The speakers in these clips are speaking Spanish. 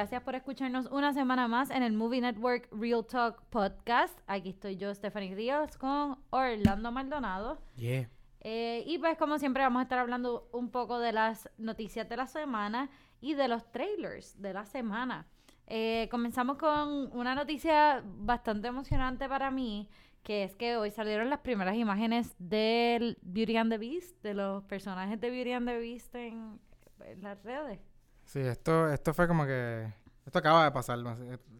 Gracias por escucharnos una semana más en el Movie Network Real Talk Podcast. Aquí estoy yo, Stephanie Ríos, con Orlando Maldonado. Yeah. Eh, y pues como siempre vamos a estar hablando un poco de las noticias de la semana y de los trailers de la semana. Eh, comenzamos con una noticia bastante emocionante para mí, que es que hoy salieron las primeras imágenes del Beauty and the Beast, de los personajes de Beauty and the Beast en, en las redes. Sí, esto, esto fue como que... Esto acaba de pasar,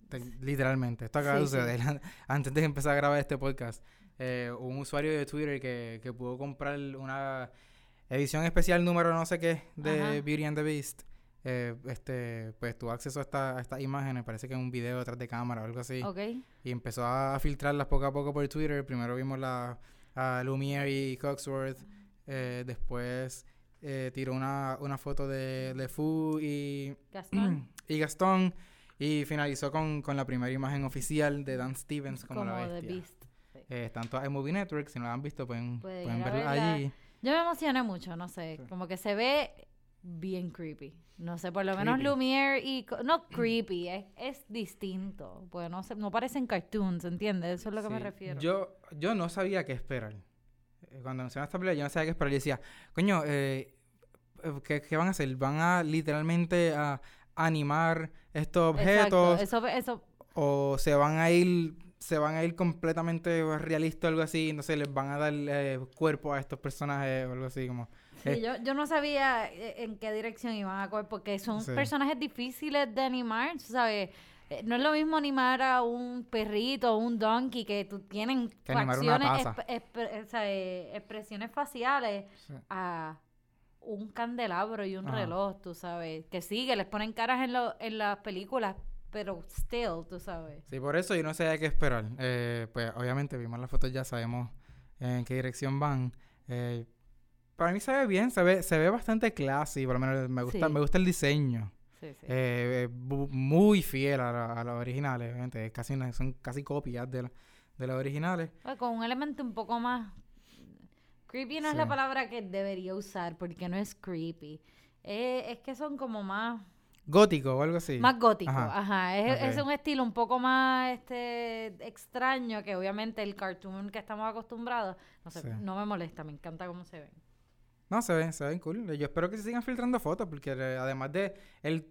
te- literalmente. Esto acaba de sí. suceder. Antes de empezar a grabar este podcast, eh, un usuario de Twitter que, que pudo comprar una edición especial número no sé qué de Ajá. Beauty and the Beast, eh, este, pues tuvo acceso a, esta- a estas imágenes, parece que es un video detrás de cámara o algo así. Y empezó a filtrarlas poco a poco por Twitter. Primero vimos la, a Lumiere y Coxworth. eh, después eh, tiró una, una foto de LeFou y, Gastón. y Gastón. Y finalizó con, con la primera imagen oficial de Dan Stevens como, como la The bestia. Beast. Eh, están todas en Movie Network. Si no la han visto, pueden, Pueden pueden verla allí. Yo me emocioné mucho, no sé, Sí. como que se ve bien creepy. No sé, por lo menos Creepy. Lumiere y... No creepy, es, es distinto. Pues no, se- no parecen cartoons, ¿entiendes? Eso es lo que me Sí. refiero. Yo, yo no sabía qué esperar. Cuando mencionaron esta película, yo no sabía qué esperar. Yo decía, coño, eh, eh, ¿qué, qué van a hacer? ¿Van a literalmente a animar estos Exacto, objetos? eso, eso, ¿O se van a ir se van a ir completamente realistas o algo así? Entonces les van a dar eh, cuerpo a estos personajes o algo así como... sí, eh. yo, yo no sabía eh, en qué dirección iban a coger, porque son Sí. personajes difíciles de animar, ¿sabes? Eh, No es lo mismo animar a un perrito o un donkey que tú tienen Que facciones, taza. exp- exp- o sea, eh, expresiones faciales Sí. a un candelabro y un Ajá. reloj, tú sabes. Que sí, que les ponen caras en, lo- en las películas, pero still, tú sabes. Sí, por eso yo no sabía qué esperar. Eh, pues obviamente vimos las fotos ya, sabemos en qué dirección van. Eh, para mí se ve bien, se ve, se ve bastante classy, por lo menos me gusta, Sí. me gusta el diseño. Sí, sí. Eh, muy fiel a, la- a los originales, obviamente. es Casi, son casi copias de, la- de los originales. Con un elemento un poco más... Creepy no es la palabra que debería usar, porque no es creepy. Eh, es que son como más... Gótico o algo así. Más gótico, Ajá. ajá. Es, es un estilo un poco más este extraño que obviamente el cartoon que estamos acostumbrados. No sé, Sí. no me molesta, me encanta cómo se ven. No, se ven, se ven cool. Yo espero que se sigan filtrando fotos, porque eh, además de el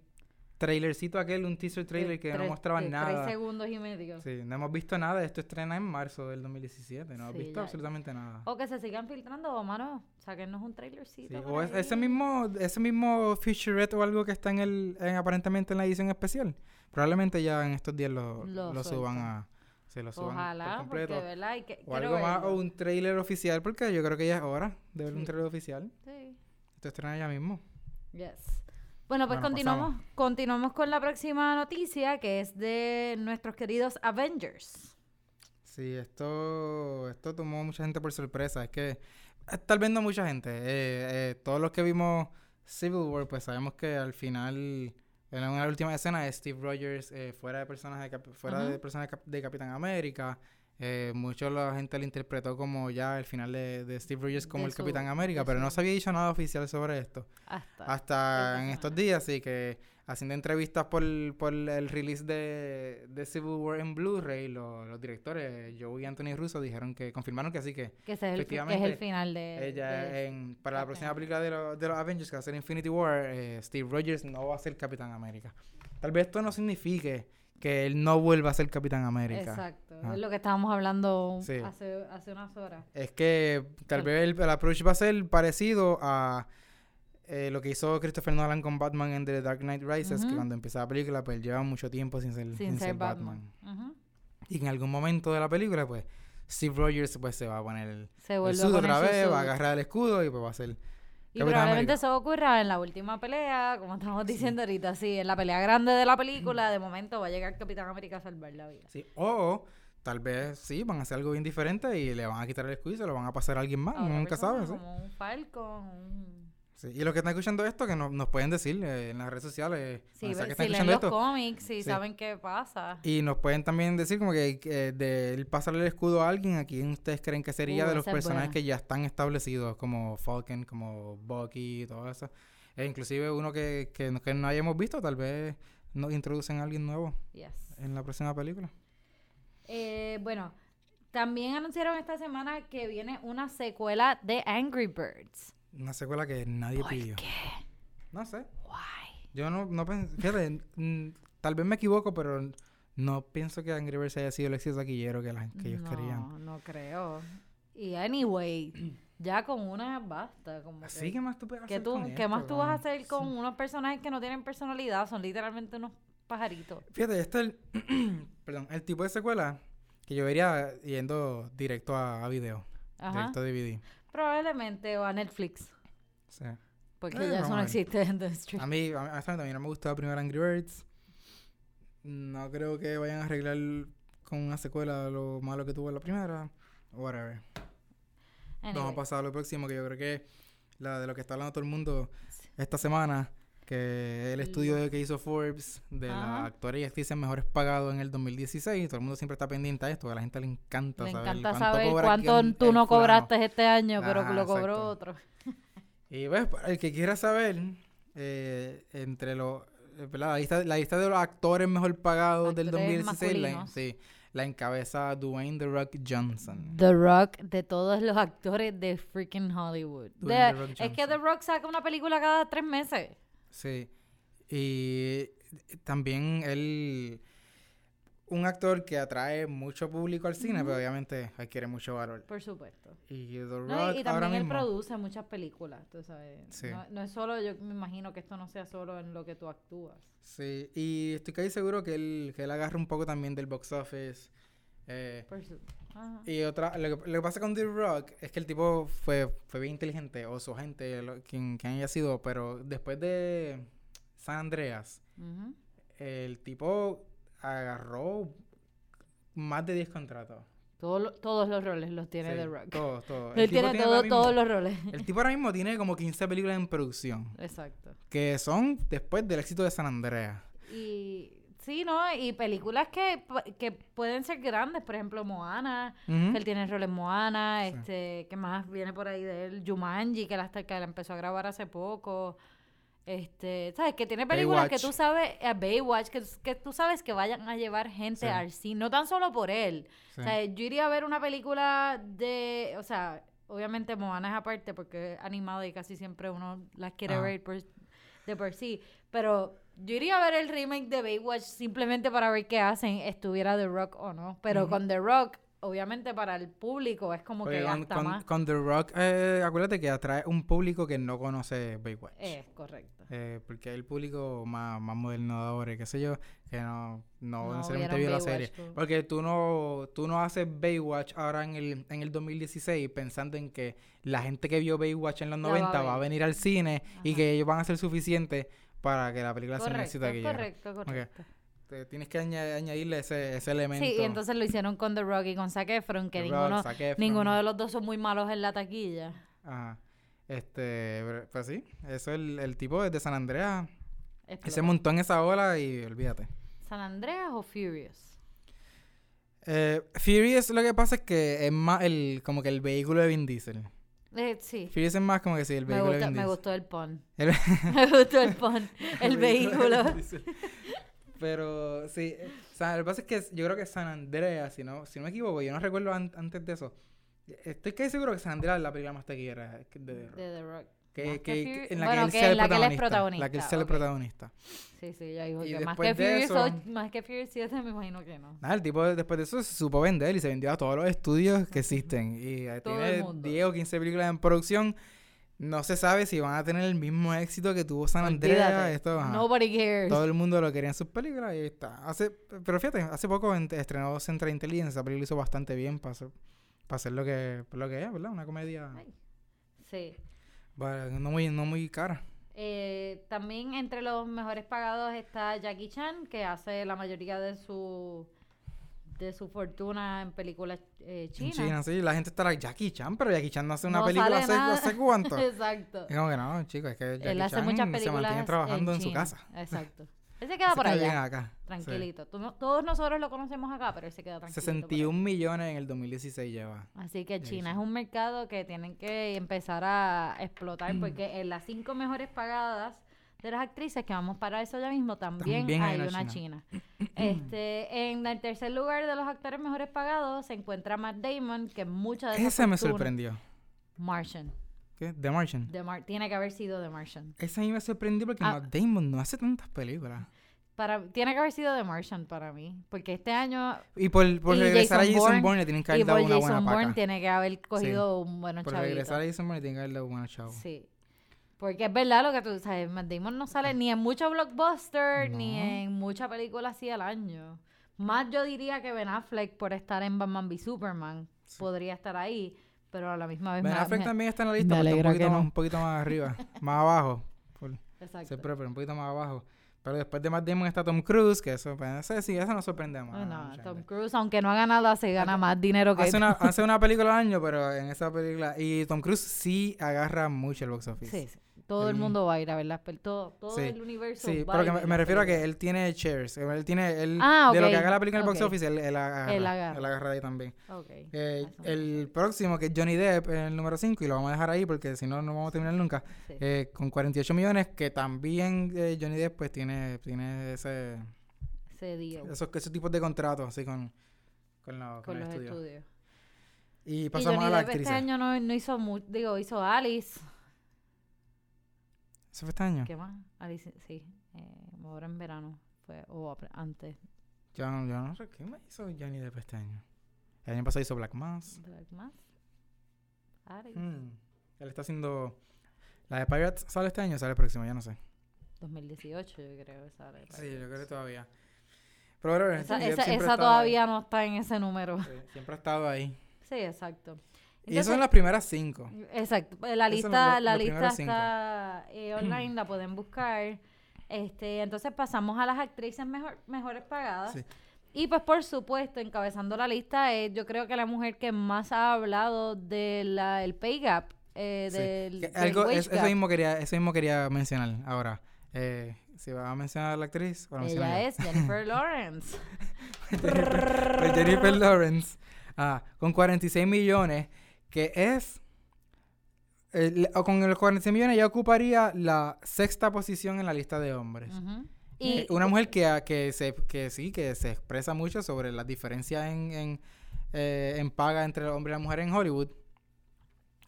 trailercito aquel, un teaser trailer De que no tres- mostraba de nada. Tres segundos y medio. Sí, no hemos visto nada. Esto estrena en marzo del 2017. No hemos Sí, visto ya- absolutamente nada. O que se sigan filtrando, o mano, saquennos un trailercito. Sí, O es- ese mismo, ese mismo featurette o algo que está en el, en, aparentemente en la edición especial. Probablemente ya en estos días lo, Lo lo suban a. Se lo suban Ojalá, por porque completo. verdad, hay que, O algo más, o un trailer oficial, porque yo creo que ya es hora de ver un trailer oficial. Sí, Esto estrena ya mismo. yes. Bueno, pues Bueno, continuamos, continuamos con la próxima noticia, que es de nuestros queridos Avengers. Sí, esto, esto tomó mucha gente por sorpresa. Es que, eh, tal vez no mucha gente. eh, eh, todos los que vimos Civil War, pues sabemos que al final, en una última escena, de Steve Rogers eh, fuera de personaje fuera de personaje de Capitán América. Eh, mucho la gente lo interpretó como ya el final de, de Steve Rogers como De el su- Capitán América, pero no se había dicho nada oficial sobre esto. Hasta. En estos días, así que haciendo entrevistas por, por el release de, de Civil War en Blu-ray, lo- los directores, Joe y Anthony Russo, dijeron que confirmaron que sí, que que, es el, fi- que es el efectivamente, final de. ella de- en, para la próxima película de, lo- de los Avengers, que va a ser Infinity War, eh, Steve Rogers no va a ser Capitán América. Tal vez esto no signifique que él no vuelva a ser Capitán América. Exacto, Ah. es lo que estábamos hablando Sí. hace, hace unas horas. Es que tal vez el, el approach va a ser parecido a eh, lo que hizo Christopher Nolan con Batman en The Dark Knight Rises, que cuando empezó la película, pues él lleva mucho tiempo sin ser, Sin, sin ser ser Batman. Ujú. Y en algún momento de la película, pues Steve Rogers pues, se va a poner el, Se el suit otra vez, va a agarrar el escudo y pues va a ser... Y probablemente América. eso ocurra en la última pelea, como estamos diciendo ahorita, sí, en la pelea grande de la película, de momento va a llegar Capitán América a salvar la vida. Sí. O tal vez sí, van a hacer algo bien diferente y le van a quitar el escudo y se lo van a pasar a alguien más. A otra Uno nunca sabe. ¿sí? Como un Falcon, un... Sí, Y los que están escuchando esto, que no- nos pueden decir eh, en las redes sociales. Sí, donde sea ve- que si están leen escuchando los esto. cómics, si Sí. saben qué pasa. Y nos pueden también decir como que, que de pasarle el escudo a alguien, ¿a quién ustedes creen que sería Uh, de los personajes buena. que ya están establecidos, como Falcon, como Bucky y todo eso? E inclusive uno que, que, no- que no hayamos visto, tal vez nos introducen a alguien nuevo Yes. en la próxima película. Eh, bueno, también anunciaron esta semana que viene una secuela de Angry Birds. Una secuela que nadie ¿Por pidió. qué? No sé. Why? Yo no, no pensé, fíjate, mm, tal vez me equivoco, pero no pienso que Angry Birds haya sido el éxito taquillero que, la- que ellos no, querían. No creo. Y anyway, ya con una basta. Como Así que, que más tú puedes ¿qué hacer tú, con ¿Qué más tú vas a hacer con Sí. unos personajes que no tienen personalidad? Son literalmente unos pajaritos. Fíjate, este es el, perdón, el tipo de secuela que yo vería yendo directo a, a video, Ajá. directo a DVD. Probablemente o a Netflix. Sí. Porque Eh, ya eso no existe en The Street. A mí, a mí, mí no me gustó la primera Angry Birds. No creo que vayan a arreglar con una secuela lo malo que tuvo la primera. Whatever. Vamos a pasar a lo próximo, que yo creo que la de lo que está hablando todo el mundo esta semana, que el estudio que hizo Forbes de Ajá. actores y actrices mejores pagados en el 2016, todo el mundo siempre está pendiente a esto, a la gente le encanta saber encanta cuánto saber cobra cuánto quién- tú el no cobraste este año, pero Ajá, lo cobró exacto. otro. Y ves, para el que quiera saber, eh, entre los, eh, la, lista, la lista de los actores mejor pagados del Actores 2016, la, sí, la encabeza Dwayne The Rock Johnson. The Rock de todos los actores de freaking Hollywood. De- es que. The Rock saca una película cada tres meses. Sí. Y también él, un actor que atrae mucho público al cine, pero obviamente adquiere mucho valor. Por supuesto. Y The Rock No, y, y ahora también él mismo, produce muchas películas, tú sabes. Sí. No, no es solo, yo me imagino que esto no sea solo en lo que tú actúas. sí, y estoy casi seguro que él, que él agarra un poco también del box office. eh, Por su- ajá. Y otra, lo que, lo que pasa con The Rock es que el tipo fue, fue bien inteligente, o su gente, lo- quien, quien haya sido, pero después de San Andreas, el tipo agarró más de 10 contratos. Todo lo- todos los roles los tiene Sí, The Rock. Todos, todos. Él tiene tiene todo- ahora mismo- todos los roles. El tipo ahora mismo tiene como 15 películas en producción, Exacto. que son después del éxito de San Andreas. Y sí, ¿no? Y películas que, que pueden ser grandes, por ejemplo, Moana, Ujú. que él tiene rol en Moana, Sí. este, que más viene por ahí de él, Jumanji, que hasta- que la empezó a grabar hace poco. Este, ¿sabes? Que tiene películas que tú sabes, eh, Baywatch, que, que tú sabes que vayan a llevar gente Sí. al cine, no tan solo por él. Sí. O sea, yo iría a ver una película de, o sea, obviamente Moana es aparte porque es animada y casi siempre uno las quiere Ajá. ver por- de por sí, pero yo iría a ver el remake de Baywatch simplemente para ver qué hacen, estuviera The Rock o no, pero con The Rock, obviamente para el público es como Porque que con, gasta con- más. con The Rock, eh, acuérdate que atrae un público que no conoce Baywatch. Es correcto. Eh, porque el público más, más moderno de ahora, qué sé yo, que no, no, No necesariamente vio la serie. Tú. Porque tú no, tú no haces Baywatch ahora en el, en el 2016 pensando en que la gente que vio Baywatch en los La va a 90 va a, venir al cine y que ellos van a ser suficientes para que la película sea un Correcto, éxito taquillero. correcto, correcto. Te- Tienes que aña- añadirle ese, ese elemento. Sí, y entonces lo hicieron con The Rock y con Zac Efron, que The ninguno, Rock, Zac Efron. ninguno de los dos son muy malos en la taquilla. Ajá. Este, pues sí, eso es el, el tipo desde San Andreas. que Explotó. se montó en esa ola y olvídate. ¿San Andreas o Furious? Eh, Furious lo que pasa es que es más el, como que el vehículo de Vin Diesel. Eh, sí. Es más como que sí, el Me, vehículo gusta- me gustó el. El- me gustó el pun. El vehículo. Pero sí, eh, o sea, lo que pasa es que yo creo que San Andreas, si no, si no me equivoco, yo no recuerdo an- antes de eso. Estoy casi seguro que San Andreas es la película más taquillera de The Rock. De The Rock. Que, que- que Fury- en la bueno, que él sea la que él es protagonista. La que él sea el protagonista. Sí, sí, ya dijo que más que, Furious eso- ocho- más que Furious 7 me imagino que no. Nada, el tipo después de eso se supo vender y se vendió a todos los estudios que existen. Y eh, Todo tiene mundo. 10 o 15 películas en producción. No se sabe si van a tener el mismo éxito que tuvo San Andreas. Olvídate. Esto, ajá. Nobody cares. Todo el mundo lo quería en sus películas y ahí está. Hace, pero fíjate, hace poco en- estrenó Central Intelligence. Esa película hizo bastante bien para hacer, para hacer lo, que, lo que es, ¿verdad? Una comedia Ay. Sí. Bueno, no, muy, no muy cara. Eh, también entre los mejores pagados está Jackie Chan, que hace la mayoría de su de su fortuna en películas eh, En chinas. China, sí. La gente estará Jackie Chan, pero Jackie Chan no hace una No película hace, hace cuánto. Exacto. Como que no, chicos, es que Jackie Él hace Chan muchas se películas mantiene trabajando en, su casa. Exacto. Él se queda Se por queda allá, acá. Tranquilito. Todos nosotros lo conocemos acá, pero él se queda allá. 61 millones en el 2016 lleva. Así que China es un mercado que tienen que empezar a explotar Mm. porque en las cinco mejores pagadas de las actrices, que vamos para eso ya mismo, también, También hay hay, una china. este, en el tercer lugar de los actores mejores pagados se encuentra Matt Damon, que mucha de Ese me sorprendió. Martian. ¿Qué? The Martian. The Mar- tiene que haber sido The Martian. Ese a mí me sorprendió porque Ah. Matt Damon no hace tantas películas. Para, tiene que haber sido The Martian para mí. Porque este año. Y por, por Y regresar Jason a Jason Bourne, le tienen que haber dado por una Jason buena Bourne paca. tiene que haber cogido un buen Por chavito. regresar a Jason Bourne le tienen que haber dado buenos chavos. Sí. Porque es verdad lo que tú sabes. Matt Damon no sale ni en mucho blockbuster ni No. en mucha película así al año. Más yo diría que Ben Affleck por estar en Batman v Superman podría estar ahí. Pero a la misma vez Ben me- Affleck me- también está en la me lista, pero está un alegra poquito, que más, no. un poquito más arriba, más abajo. Por Exacto. ser proper, un poquito más abajo. Pero después de Matt Damon está Tom Cruise, que eso, pues, sí, eso no sorprende más. Oh, no, mucha Tom gente. Cruise, aunque no haga nada, se gana más dinero que Hace una, hace una película al año, pero en esa película. Y Tom Cruise sí agarra mucho el box office. Sí, sí. Todo el mundo va a ir a ver las pel- todo, todo Sí, el universo Sí, va pero a que me, me refiero a que él tiene shares. Él tiene. Él, Ah, De lo que haga la película en el box ok. office, él, él agarra. Él agarra. Él agarra ahí también. Ok. Eh, el próximo, que es Johnny Depp, es el número 5, y lo vamos a dejar ahí porque si no, no vamos a terminar nunca. Sí. Eh, con 48 millones, que también eh, Johnny Depp pues tiene, tiene ese, Ese deal esos, esos tipos de contratos así con, con, la- con los estudio. estudios. Y Y pasamos Johnny a la Depp actriz. este año no, no hizo mucho, digo, hizo Alice. ¿Eso fue este año? ¿Qué más? Alice, sí. Eh, ahora en verano. Fue, o antes. Yo, no- yo no sé qué me hizo Johnny Depp este año. El año pasado hizo Black Mass. Black Mass. Alice. Mm. Él está haciendo... ¿La de Pirates sale este año o sale el próximo? Ya no sé. 2018 yo creo que sale. Sí, yo creo que todavía. Pero, Esa, Johnny Depp esa, esa estado todavía no está en ese número. ahí. Sí, siempre ha estado ahí. Sí, exacto. Y eso son las primeras cinco. Exacto. pues La lista, los- la lista está eh, online, la pueden buscar. Este, entonces pasamos a las actrices mejor, mejores pagadas. Sí. Y pues por supuesto, encabezando la lista es yo creo que la mujer que más ha hablado del el pay gap, eh, Sí. del, del algo, wage es- eso, gap. mismo quería, eso mismo quería mencionar ahora. Eh, si va a mencionar a la actriz, o Ella es Jennifer Lawrence. Pues Jennifer Lawrence, ah, con 46 millones, que es... o con los 46 millones ya ocuparía la sexta posición en la lista de hombres. Eh, Y una mujer que, ah, que, se, que sí, que se expresa mucho sobre las diferencias en, en, eh, en paga entre el hombre y la mujer en Hollywood.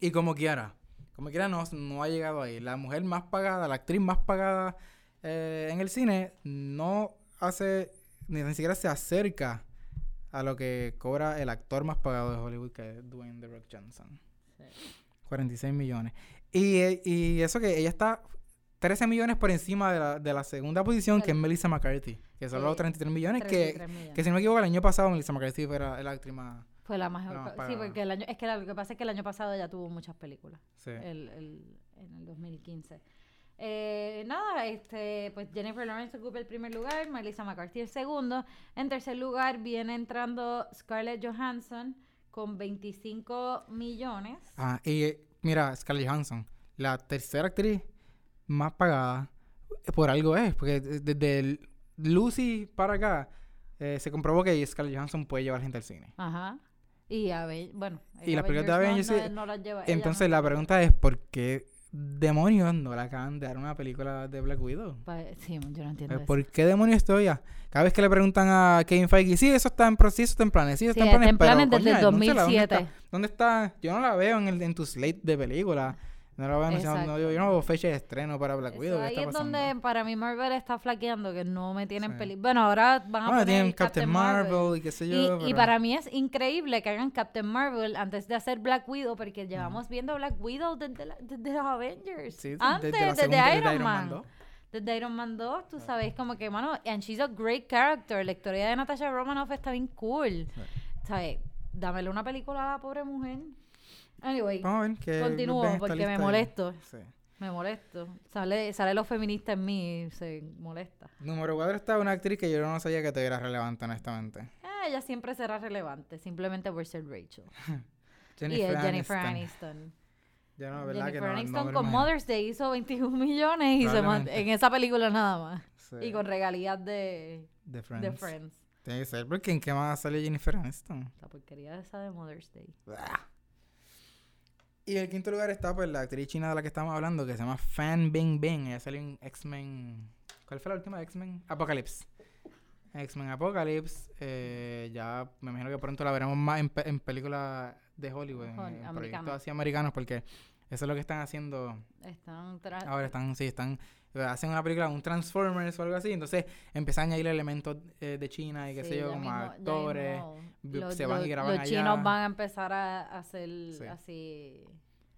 Y como quiera, como quiera no, no ha llegado ahí. La mujer más pagada, la actriz más pagada eh, en el cine, no hace, ni, ni siquiera se acerca a lo que cobra el actor más pagado de Hollywood, que es Dwayne The Rock Johnson. 46 millones. Y, y eso que ella está 13 millones por encima de la, de la segunda posición, que es Melissa McCarthy, que son los Sí, 33 millones, 33 que, millones. que si no me equivoco, el año pasado Melissa McCarthy fue la, la actriz más... Fue la más sí, porque el año, es que lo que pasa es que el año pasado ella tuvo muchas películas. Sí. el, el- en el 2015. Eh, nada, este, pues Jennifer Lawrence ocupa el primer lugar, Melissa McCarthy el segundo. En tercer lugar viene entrando Scarlett Johansson con 25 millones. Ah, y eh, mira, Scarlett Johansson, la tercera actriz más pagada, eh, por algo es, porque de- desde el Lucy para acá, eh, se comprobó que Scarlett Johansson puede llevar gente al cine. Ajá. Y Ave- bueno, Y las películas de Avengers, no, no, no las lleva. Entonces la pregunta es, ¿por qué demonios no le acaban de dar una película de Black Widow? Pa- Sí, yo no entiendo Eh, eso. ¿Por qué demonios estoy ya? Cada vez que le preguntan a Kevin Feige, sí, eso está en, pro- sí, eso está en planes, sí, eso Sí, está en planes, está en planes pero, desde el coño, anúnciala, ¿dónde 2007. está? ¿Dónde está? Yo no la veo en, el, en tu slate de película. No la veo anunciando, no, yo, no veo fecha de estreno para Black Widow. ¿Qué ahí está es pasando? donde para mí Marvel está flaqueando, que no me tienen Sí. peli. Bueno, ahora van a Bueno, poner tienen Captain Marvel, y qué sé yo. Y, para mí es increíble que hagan Captain Marvel antes de hacer Black Widow, porque llevamos viendo Black Widow desde, la- desde los Avengers. Sí, antes, desde Iron, Iron Man. Man 2. Desde Iron Man 2, tú sabes, como que, mano, and she's a great character. La historia de Natasha Romanoff está bien cool. ¿Sabes? Dámele una película a la pobre mujer. Anyway, Vamos a ver que continúo ven porque me molesto. Sí. Me molesto. Sale, sale lo feminista en mí y se molesta. Número 4 está una actriz que yo no sabía que te era relevante, honestamente. Ah, ella siempre será relevante, simplemente por ser Rachel. Jennifer, y es Jennifer Aniston. Aniston. Yo no, ¿verdad? Jennifer que no, no Aniston con imagino. Mother's Day hizo 21 millones y se man- en esa película nada más. Sí, Y con regalías de, de Friends. de Friends. Tiene que ser porque en qué más sale Jennifer Aniston. La porquería esa de Mother's Day. Blah. Y en el quinto lugar está pues la actriz china de la que estamos hablando, que se llama Fan Bingbing. Ella salió en X-Men. ¿Cuál fue la última de X-Men? Apocalypse. X-Men Apocalypse. eh, ya me imagino que pronto la veremos más en, pe- en películas de Hollywood, Hol- en proyectos así americanos, porque eso es lo que están haciendo Están Ahora están, sí, están, hacen una película, un Transformers o algo así, entonces empiezan a añadir elementos eh, de China y qué sí, sé yo, como mismo- actores. los- se van y graban Los chinos van a empezar a hacer Sí. así.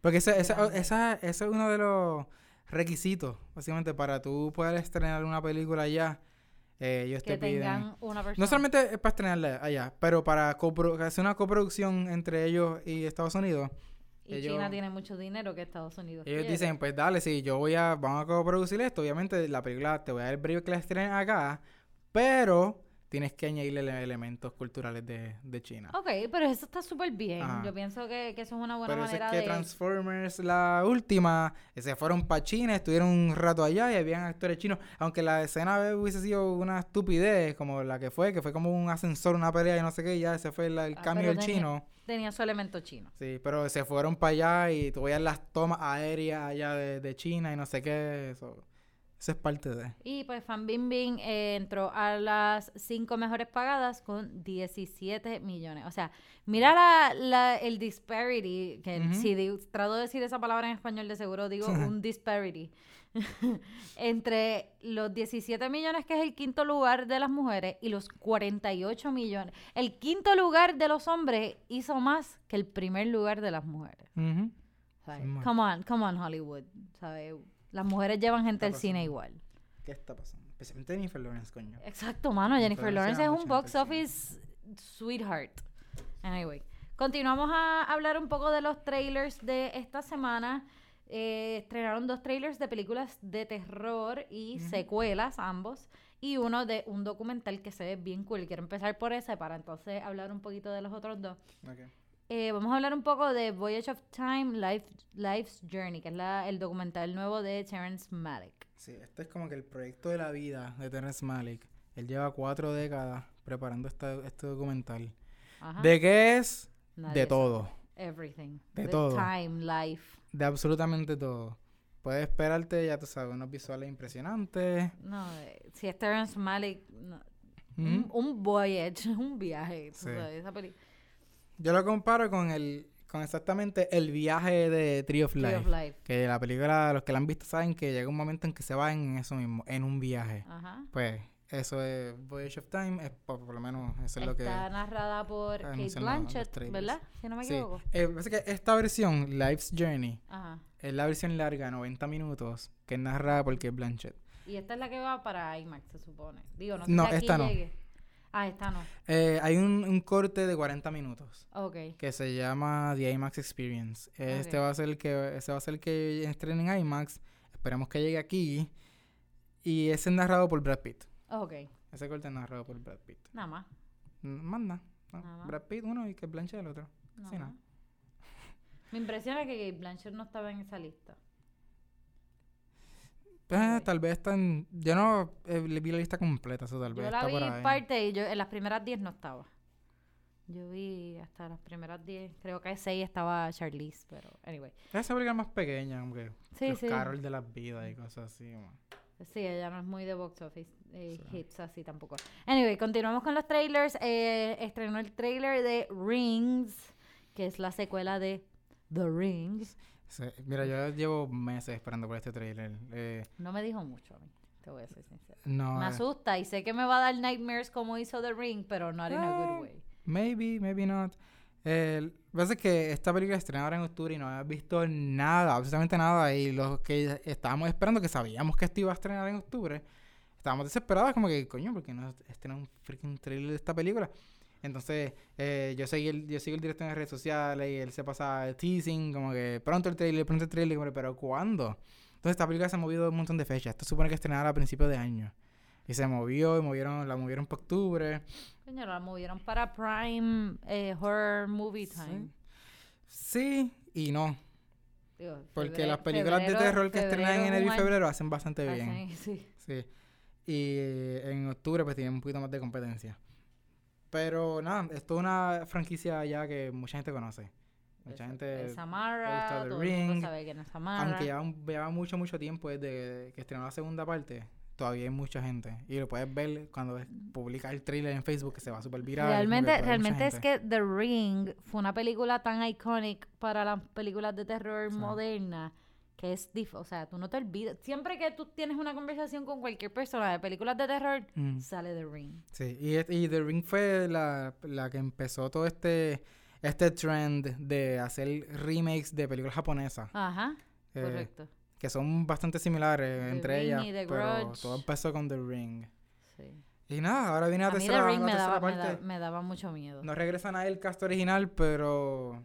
Porque ese, ese, esa, ese es uno de los requisitos, básicamente, para tú poder estrenar una película allá. eh, ellos Que te piden... tengan una persona. No solamente es para estrenarla allá, pero para copro- hacer una coproducción entre ellos y Estados Unidos. Y ellos- China tiene mucho dinero que Estados Unidos. Ellos quiere. dicen, pues dale, sí, yo voy a, vamos a coproducir esto, obviamente la película te voy a dar el brillo que la estrenen acá, pero tienes que añadirle ele- elementos culturales de, de China. Ok, pero eso está súper bien. Ajá. Yo pienso que, que eso es una buena Pero eso es manera que de... Transformers, la última, se fueron para China, estuvieron un rato allá y habían actores chinos. Aunque la escena hubiese sido una estupidez, como la que fue, que fue como un ascensor, una pelea y no sé qué, y ya ese fue la- el Ah, cambio del chino. Tenía su elemento chino. Sí, pero se fueron para allá y tú veías las tomas aéreas allá de, de China y no sé qué. Eso, eso es parte de. Y pues Fan Bingbing eh, entró a las cinco mejores pagadas con 17 millones. O sea, mira la, la- el disparity, que si di- trato de decir esa palabra en español, de seguro digo un disparity. Entre los 17 millones, que es el quinto lugar de las mujeres, y los 48 millones. El quinto lugar de los hombres hizo más que el primer lugar de las mujeres. Come on, come on Hollywood. ¿sabes? Las mujeres llevan gente al cine igual. ¿Qué está pasando? Especialmente Jennifer Lawrence, coño. Exacto, mano. Jennifer Lawrence es un box office sweetheart. Anyway, continuamos a hablar un poco de los trailers de esta semana. Eh, estrenaron dos trailers de películas de terror y Ujú. secuelas, ambos. Y uno de un documental que se ve bien cool. Quiero empezar por ese para entonces hablar un poquito de los otros dos. Eh, vamos a hablar un poco de Voyage of Time, Life, Life's Journey, que es la- el documental nuevo de Terrence Malick. Sí, este es como que el proyecto de la vida de Terrence Malick. Él lleva cuatro décadas preparando esta- este documental. Ajá. ¿De qué es? Nadie de todo. Everything. De The todo. Time, life. De absolutamente todo. Puedes esperarte, ya tú sabes, unos visuales impresionantes. No, eh, si es Terrence Malick, no, un, Ujú. un voyage, un viaje. tú Sí. sabes, esa peli- Yo lo comparo con el con exactamente el viaje de Tree of Tree Life. of Life. Que la película, los que la han visto saben que llega un momento en que se va en eso mismo, en un viaje. Ajá. Pues eso es Voyage of Time, es por, por lo menos eso es lo que... Está narrada por Kate anuncian los- los Blanchett. ¿verdad? Si no me Sí, equivoco. eh, pasa que esta versión, Life's Journey, Ajá. es la versión larga, 90 minutos, que es narrada por Kate Blanchett. Y esta es la que va para IMAX, se supone. Digo, no sé No, si aquí esta no. llegue. Ah, esta no. Eh, hay un, un corte de 40 minutos Ok. que se llama The IMAX Experience. Este va a ser el que ese va a ser el que estrenen en IMAX. Esperemos que llegue aquí. Y es narrado por Brad Pitt. Ok. Ese corte es narrado por Brad Pitt. Nada más. N- Más nada. Nada. Brad Pitt uno y que Blanchett el otro. nada Sí, más. Me impresiona que Kate Blanchett no estaba en esa lista. Eh, Ok. Tal vez están... Yo no eh, le vi la lista completa, eso tal vez Yo la está vi por ahí. parte y yo en las primeras 10 no estaba. Yo vi hasta las primeras 10. Creo que 6 estaba Charlize, pero anyway. Esa película más pequeña, como que Sí, los sí. Carol de las vidas y cosas así. como. Sí, ella no es muy de box office eh, Sí. hits así tampoco. Anyway, continuamos con los trailers. Eh, estrenó el trailer de Rings, que es la secuela de The Ring. Sí, Mira, yo llevo meses esperando por este trailer. Eh, No me dijo mucho a mí, te voy a ser sincera. no, Me eh, asusta y sé que me va a dar nightmares como hizo The Ring, pero not in a good way. maybe, maybe not. Eh, lo que esta película estrena ahora en octubre y no había visto nada, absolutamente nada. Y los que estábamos esperando, que sabíamos que esto iba a estrenar en octubre, estábamos desesperados, como que, coño, ¿por qué no estrenan un freaking trailer de esta película? Entonces, eh, yo seguí el, yo sigo el director en las redes sociales y él se pasa teasing, como que pronto el trailer, pronto el trailer, como pero ¿cuándo? Entonces, esta película se ha movido un montón de fechas. Esto supone que estrenara a principios de año. Y se movió, y movieron, la movieron para octubre. Coño, la movieron para Prime eh, Horror Movie. Time. Sí y no. Digo, Porque las películas de terror que estrenan en enero y febrero hacen bastante hacen- bien. sí. Sí. Y eh, en octubre pues tienen un poquito más de competencia. Pero nada, esto es una franquicia ya que mucha gente conoce. Mucha gente... Es Samara, todo el mundo sabe quién es Samara. Aunque lleva, lleva mucho, mucho tiempo desde que estrenó la segunda parte, todavía hay mucha gente. Y lo puedes ver cuando publica el trailer en Facebook que se va súper viral. Realmente, realmente es que The Ring fue una película tan icónica para las películas de terror Sí. modernas que es dif o sea, tú no te olvidas. Siempre que tú tienes una conversación con cualquier persona de películas de terror, Mm. sale The Ring. Sí, y, y The Ring fue la, la que empezó todo este, este trend de hacer remakes de películas japonesas. Ajá, eh, correcto. Que son bastante similares The entre Ring ellas. y The pero Grudge. todo empezó con The Ring. Sí. Y nada, ahora viene la A mí tercera, The Ring la me tercera daba, me, parte. da- me daba mucho miedo. No regresan a el cast original, pero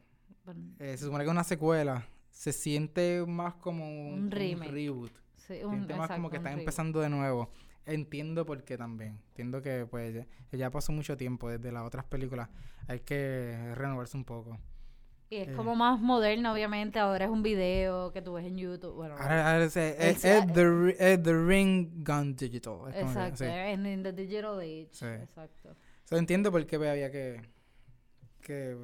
eh, se supone que es una secuela. Se siente más como un, Un remake. reboot. sí, un- Siente más como exacto, que un están reboot. empezando de nuevo. Entiendo por qué también. Entiendo que pues ya, ya pasó mucho tiempo desde las otras películas. Hay que renovarse un poco. Y es eh. como más moderno, obviamente. Ahora es un video que tú ves en YouTube. Bueno, Ahora, ahora es, es- Es- es the, ri- es the Ring Gone Digital. Que, exacto. sí. En the digital age. Sí. Exacto. So, entiendo por qué había que, que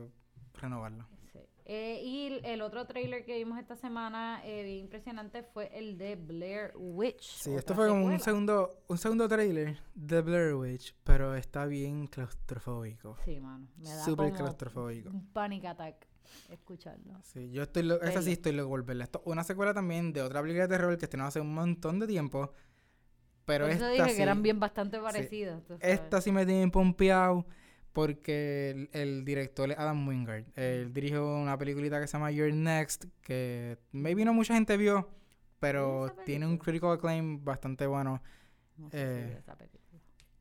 renovarlo. Sí. Eh, y el- otro trailer que vimos esta semana, eh, bien impresionante, fue el de Blair Witch. Sí, esto fue como un segundo, un segundo trailer de Blair Witch, pero está bien claustrofóbico. Sí, mano. Me da Súper claustrofóbico. un panic attack escucharlo. Sí, yo estoy, lo, esa sí estoy loco por verla. Esto, una secuela también de otra película de terror que estrenó hace un montón de tiempo, pero Por eso esta dije sí, que eran bien bastante parecidas. esta sí me tiene pompeado porque el, el director es Adam Wingard. Él dirigió una peliculita que se llama You're Next, que maybe no mucha gente vio, pero tiene un critical acclaim bastante bueno. No sé si eh, esa película.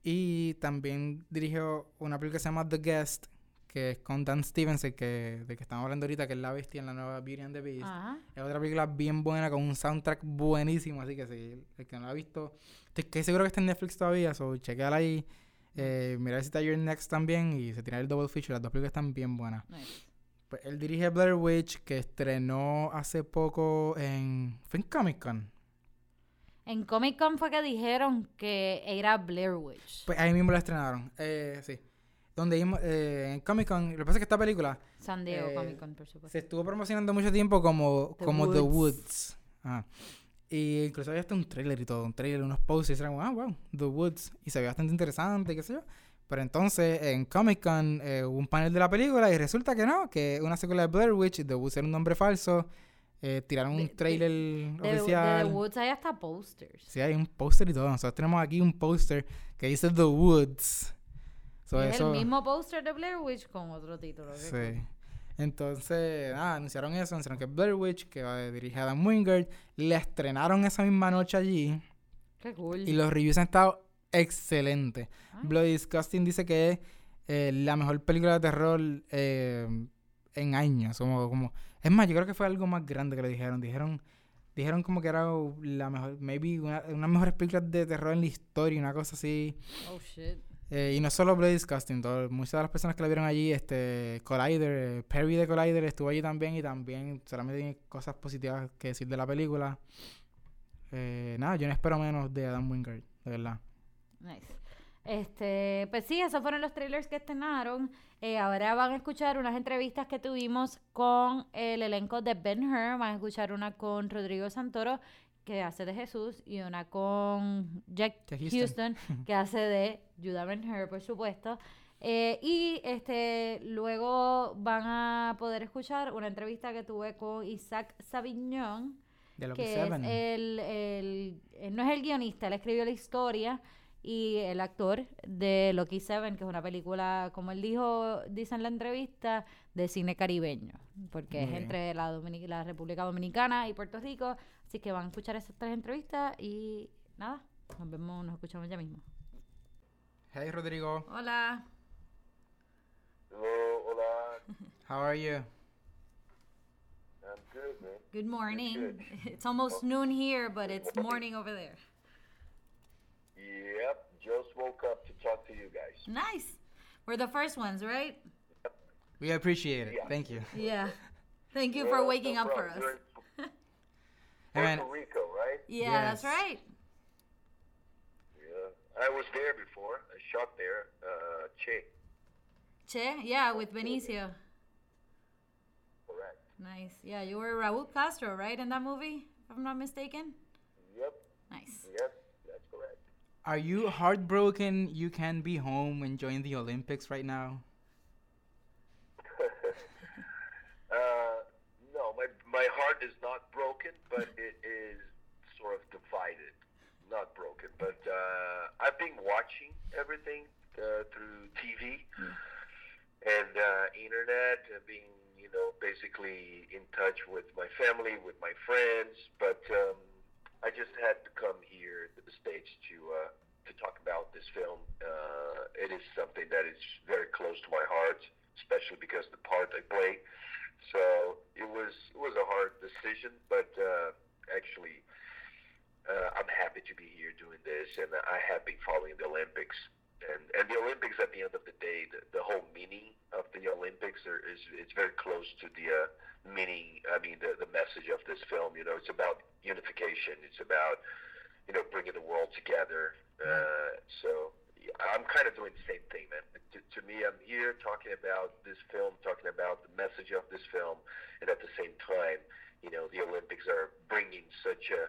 Y también dirigió una película que se llama The Guest, que es con Dan Stevenson, que, de que estamos hablando ahorita, que es la bestia en la nueva Beauty and the Beast. Ajá. Es otra película bien buena, con un soundtrack buenísimo, así que si el que no la ha visto, estoy que seguro que está en Netflix todavía, so chequeala ahí. Eh, mira si está Your Next también y se tiene el double feature, las dos películas están bien buenas. Nice. Pues él dirige Blair Witch, que estrenó hace poco en... Fue en Comic Con. En Comic Con fue que dijeron que era Blair Witch. Pues ahí mismo la estrenaron, eh, sí. Donde vimos, eh, en Comic Con, lo que pasa es que esta película San Diego eh, Comic Con, por supuesto. se estuvo promocionando mucho tiempo como The como The Woods. Woods. Ajá. Y incluso había hasta un trailer y todo, un trailer, unos posters, eran como, ah, wow, The Woods. Y se veía bastante interesante, qué sé yo. Pero entonces en Comic Con eh, hubo un panel de la película y resulta que no, que una secuela de Blair Witch, The Woods era un nombre falso. eh, tiraron un trailer De, de oficial. The Woods hay hasta posters. Sí, hay un póster y todo. Nosotros tenemos aquí un póster que dice The Woods. So, es eso- el mismo póster de Blair Witch con otro título. Sí. Entonces, nada, anunciaron eso, anunciaron que Blair Witch, que va a dirigir Adam Wingard, la estrenaron esa misma noche allí Qué cool. y los reviews han estado excelentes. Ah. Bloody Disgusting dice que es eh, la mejor película de terror eh, en años. Como, como, es más, yo creo que fue algo más grande que le dijeron. Dijeron dijeron como que era la mejor, maybe una, una de las mejores películas de terror en la historia, una cosa así. Oh shit. Eh, y no solo Bloody Disgusting, todo- muchas de las personas que la vieron allí, este, Collider, eh, Perry de Collider estuvo allí también y también solamente tiene cosas positivas que decir de la película. Eh, nada, yo no espero menos de Adam Wingard, de verdad. Nice. Este, pues sí, esos fueron los trailers que estrenaron. Ahora van a escuchar unas entrevistas que tuvimos con el elenco de Ben Hur. Van a escuchar una con Rodrigo Santoro, que hace de Jesús, y una con Jack Houston, Houston. que hace de Judah Ben Hur, por supuesto. Eh, y este luego van a poder escuchar una entrevista que tuve con Isaac Savignón, De que que es el, el- él no es el guionista, él escribió la historia y el actor de Loki Seven, que es una película, como él dijo, dice en la entrevista, de cine caribeño, porque Muy es bien. entre la, Domini- la República Dominicana y Puerto Rico, así que van a escuchar esas tres entrevistas y nada, nos vemos, nos escuchamos ya mismo. Hey Rodrigo, Hola. Hello, hola. how are you? I'm good, man. Good morning. Good. It's almost noon here, but it's morning over there. Yep, just woke up to talk to you guys. Nice. We're the first ones, right? We appreciate it. Yeah. Thank you. Yeah. Thank you for waking no up for us. problem. You're in Puerto Rico, right? Yeah, that's right. Yeah. I was there before. I shot there. Uh, Che. Che, yeah, with Benicio. Correct. Nice. Yeah, you were Raul Castro, right, in that movie, if I'm not mistaken? Yep. Nice. Yes, that's correct. Are you heartbroken you can be home enjoying the Olympics right now? uh, no, my my heart is not broken, but it is sort of divided. Not broken, but uh, I've been watching everything uh, through TV and uh, internet, and being you know basically in touch with my family, with my friends. But um, I just had to come here to the states to uh, to talk about this film. Uh, it is something that is very close to my heart, especially because the part I play. So it was it was a hard decision, but uh, actually. Uh, I'm happy to be here doing this, and I have been following the Olympics. And, and the Olympics, at the end of the day, the, the whole meaning of the Olympics are, is it's very close to the uh, meaning. I mean, the the message of this film. You know, it's about unification. It's about you know bringing the world together. Uh, so yeah, I'm kind of doing the same thing, man. To, to me, I'm here talking about this film, talking about the message of this film, and at the same time, you know, the Olympics are bringing such a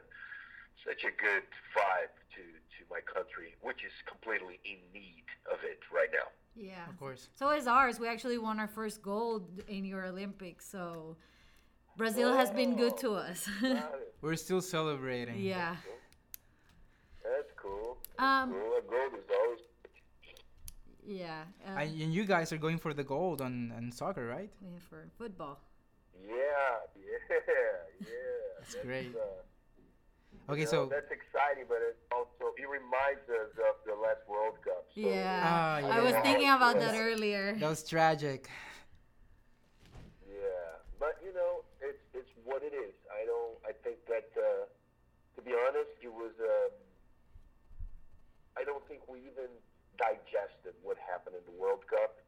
such a good vibe to, to my country, which is completely in need of it right now. Yeah. Of course. So is ours. We actually won our first gold in your Olympics. So Brazil has been good to us. We're still celebrating. yeah. That's cool. That's Um, cool. A gold is always Yeah. Uh, And, and you guys are going for the gold on, on soccer, right? yeah, for football. yeah, yeah, yeah. That's great. Uh, Okay, you know, so that's exciting, but it also it reminds us of the last World Cup. So, Yeah. Ah, I was thinking about that earlier. that was tragic. Yeah, but you know, it's it's what it is. I don't. I think that, uh, to be honest, it was. Um, I don't think we even digested what happened in the World Cup,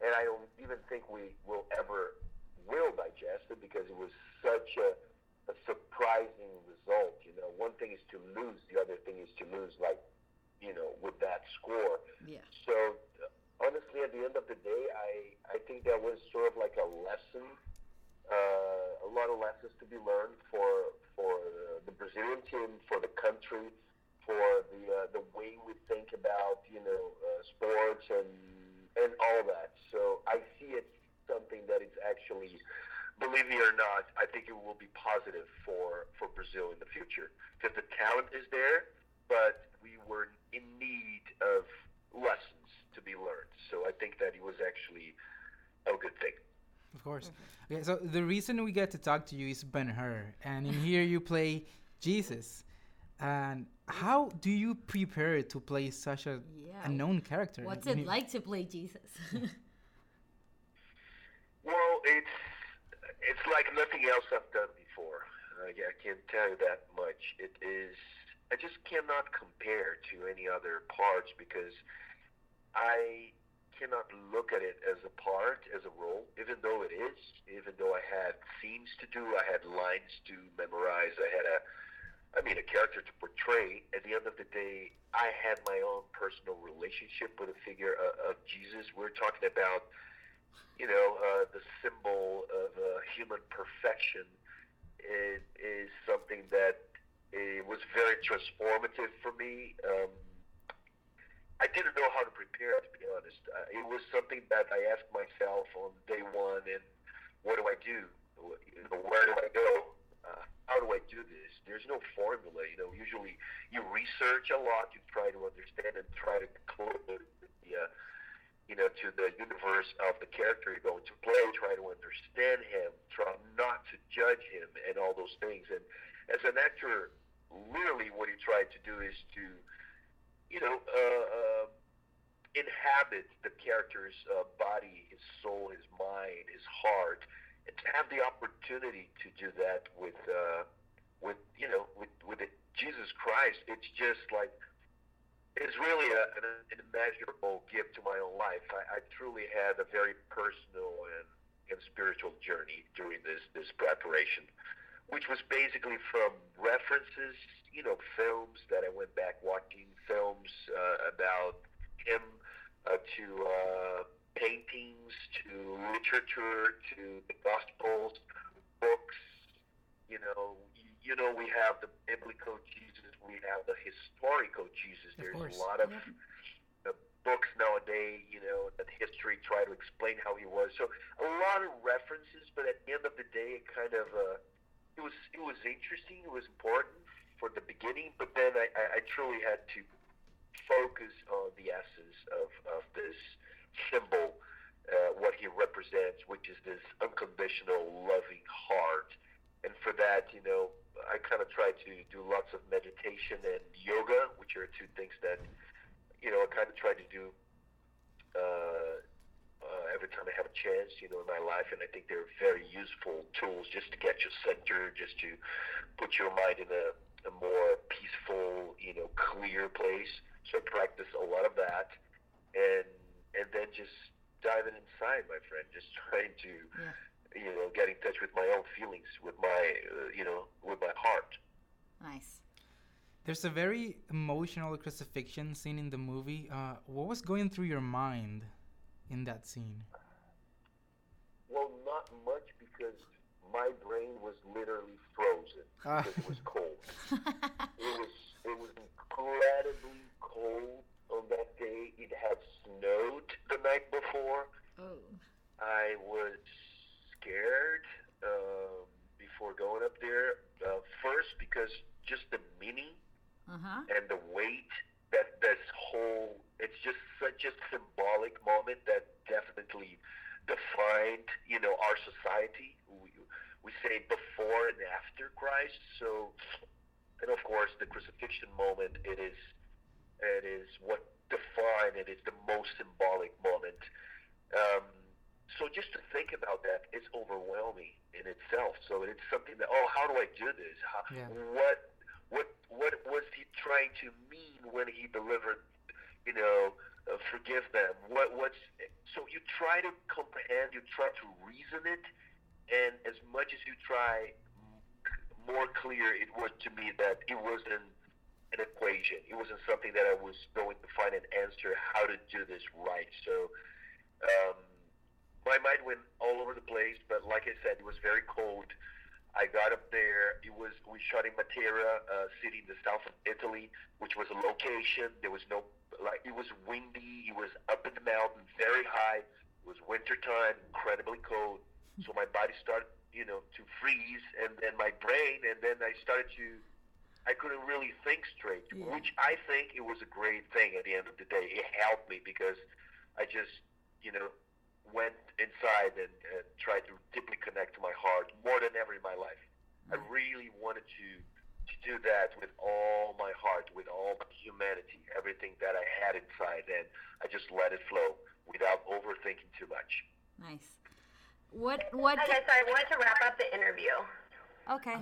and I don't even think we will ever will digest it because it was such a, a surprising result. You know, one thing is to lose, the other thing is to lose like, you know, with that score. Yeah. So honestly, at the end of the day, I I think that was sort of like a lesson, uh, a lot of lessons to be learned for for the Brazilian team, for the country, for the uh, the way we think about you know uh, sports and and all that. So I see it something that is actually. Believe me or not, I think it will be positive for, for Brazil in the future because the talent is there, but we were in need of lessons to be learned. So I think that it was actually a good thing. Of course. Okay, so the reason we get to talk to you is Ben Hur, and in here you play Jesus. And how do you prepare to play such a Yeah. unknown character? What's it like to play Jesus? Well, it's it's like nothing else I've done before. Uh, yeah, I can't tell you that much. It is. I just cannot compare to any other parts because I cannot look at it as a part, as a role, even though it is. Even though I had scenes to do, I had lines to memorize, I had a, I mean, a character to portray. At the end of the day, I had my own personal relationship with the figure of, of Jesus. We're talking about you know, uh, the symbol of uh, human perfection is, is something that it was very transformative for me. Um, I didn't know how to prepare, to be honest. Uh, it was something that I asked myself on day one, and what do I do? You know, where do I go? Uh, how do I do this? There's no formula. You know, usually you research a lot, you try to understand and try to close the uh, you know, to the universe of the character you're going to play, try to understand him, try not to judge him, and all those things. And as an actor, literally what he tried to do is to, you know, uh, uh, inhabit the character's uh, body, his soul, his mind, his heart, and to have the opportunity to do that with, uh, with you know, with with it, Jesus Christ. It's just like it's really a, an, an immeasurable gift to my own life. I, I truly had a very personal and, and spiritual journey during this this preparation, which was basically from references, you know, films that I went back watching, films uh, about him, uh, to uh, paintings, to literature, to the Gospels, books. you know, you know, we have the biblical Jesus, we have the historical Jesus. Of There's course. a lot of uh, books nowadays, you know, that history try to explain how he was. So a lot of references, but at the end of the day, it kind of uh, it was it was interesting. It was important for the beginning, but then I, I, I truly had to focus on the essence of, of this symbol, uh, what he represents, which is this unconditional, loving heart. And for that, you know, I kind of try to do lots of meditation and yoga, which are two things that, you know, I kind of try to do uh, uh, every time I have a chance, you know, in my life. And I think they're very useful tools just to get you centered, just to put your mind in a, a more peaceful, you know, clear place. So I practice a lot of that, and and then just diving inside, my friend, just trying to, you know, get in touch with my own feelings, with my, uh, you know, with my heart. Nice. There's a very emotional crucifixion scene in the movie. Uh, what was going through your mind in that scene? Well, not much because my brain was literally frozen because it was cold. it was it was incredibly cold on that day. It had snowed the night before. Oh. I was scared um, before going up there. Uh, first, because just the meaning Uh huh. and the weight that this whole it's just such a symbolic moment that definitely defined you know our society we, we say before and after christ so and of course the crucifixion moment it is it is what defined it is the most symbolic moment um, so just to think about that is overwhelming in itself. So it's something that oh how do i do this? How, Yeah. what what what was he trying to mean when he delivered you know uh, forgive them? What what's so you try to comprehend you try to reason it and as much as you try more clear it was to me that it wasn't an equation. It wasn't something that i was going to find an answer how to do this right. So um, my mind went all over the place but like i said it was very cold I got up there. It was we shot in Matera, uh, city in the south of Italy, which was a location. There was no like it was windy. It was up in the mountain, very high. It was winter time, incredibly cold. So my body started, you know, to freeze, and then my brain, and then I started to. I couldn't really think straight, Yeah. which I think it was a great thing at the end of the day. It helped me because I just, you know, went inside and, and tried to deeply connect to my heart more than ever in my life. I really wanted to to do that with all my heart, with all my humanity, everything that I had inside, and I just let it flow without overthinking too much. Nice. What? What? Okay, so I wanted to wrap up the interview. Okay.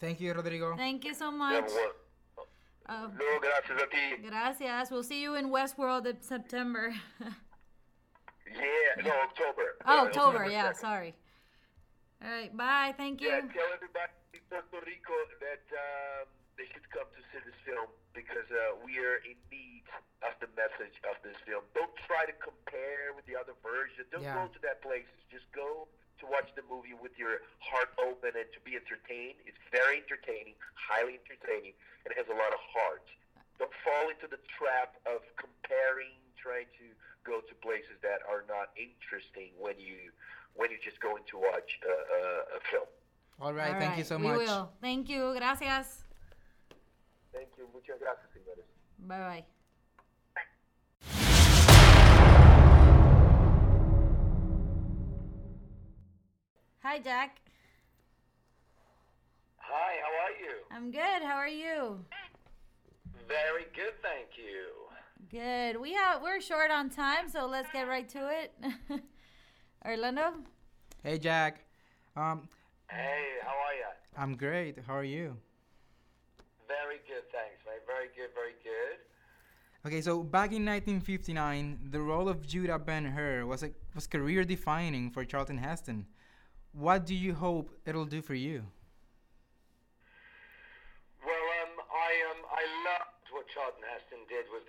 Thank you, Rodrigo. Thank you so much. well, Uh, no, gracias a ti. gracias. We'll see you in Westworld in September. Yeah, no, October. oh, Uh, October. Yeah. 2nd. Sorry. All right. Bye. Thank you. Yeah, tell everybody in Puerto Rico that um, they should come to see this film because uh, we are in need of the message of this film. Don't try to compare with the other version. Don't Yeah. go to that place. Just go to watch the movie with your heart open and to be entertained. It's very entertaining, highly entertaining, and it has a lot of heart. Don't fall into the trap of comparing, trying to go to places that are not interesting when you when you're just going to watch a, a, a film. All right, All thank you right, so we much. will. Thank you. Gracias. Thank you. Muchas gracias, señores. Bye bye. Hi, Jack. Hi, how are you? I'm good. How are you? Very good, thank you. Good. We have we're short on time, so let's get right to it. Orlando. Hey, Jack. Um, Hey, how are you? I'm great. How are you? Very good, thanks, mate. Very good, very good. Okay, so back in 1959, the role of Judah Ben Hur was a, was career defining for Charlton Heston. What do you hope it'll do for you? Well, um, I um, I loved what Charlton Heston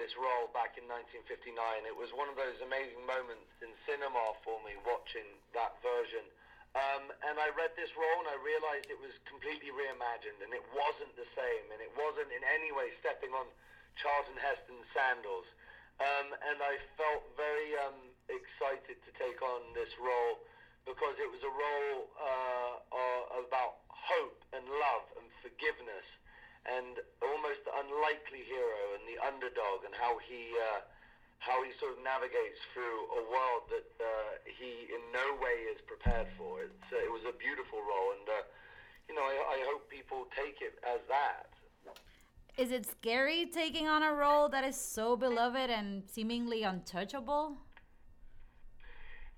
this role back in 1959. It was one of those amazing moments in cinema for me watching that version Um, and I read this role and I realized it was completely reimagined and it wasn't the same and it wasn't in any way stepping on Charlton Heston's sandals. Um, and I felt very um, excited to take on this role because it was a role uh, uh, about hope and love and forgiveness and almost the unlikely hero and the underdog and how he uh, how he sort of navigates through a world that uh, he in no way is prepared for. It's, uh, it was a beautiful role, and uh, you know, I, I hope people take it as that. Is it scary taking on a role that is so beloved and seemingly untouchable?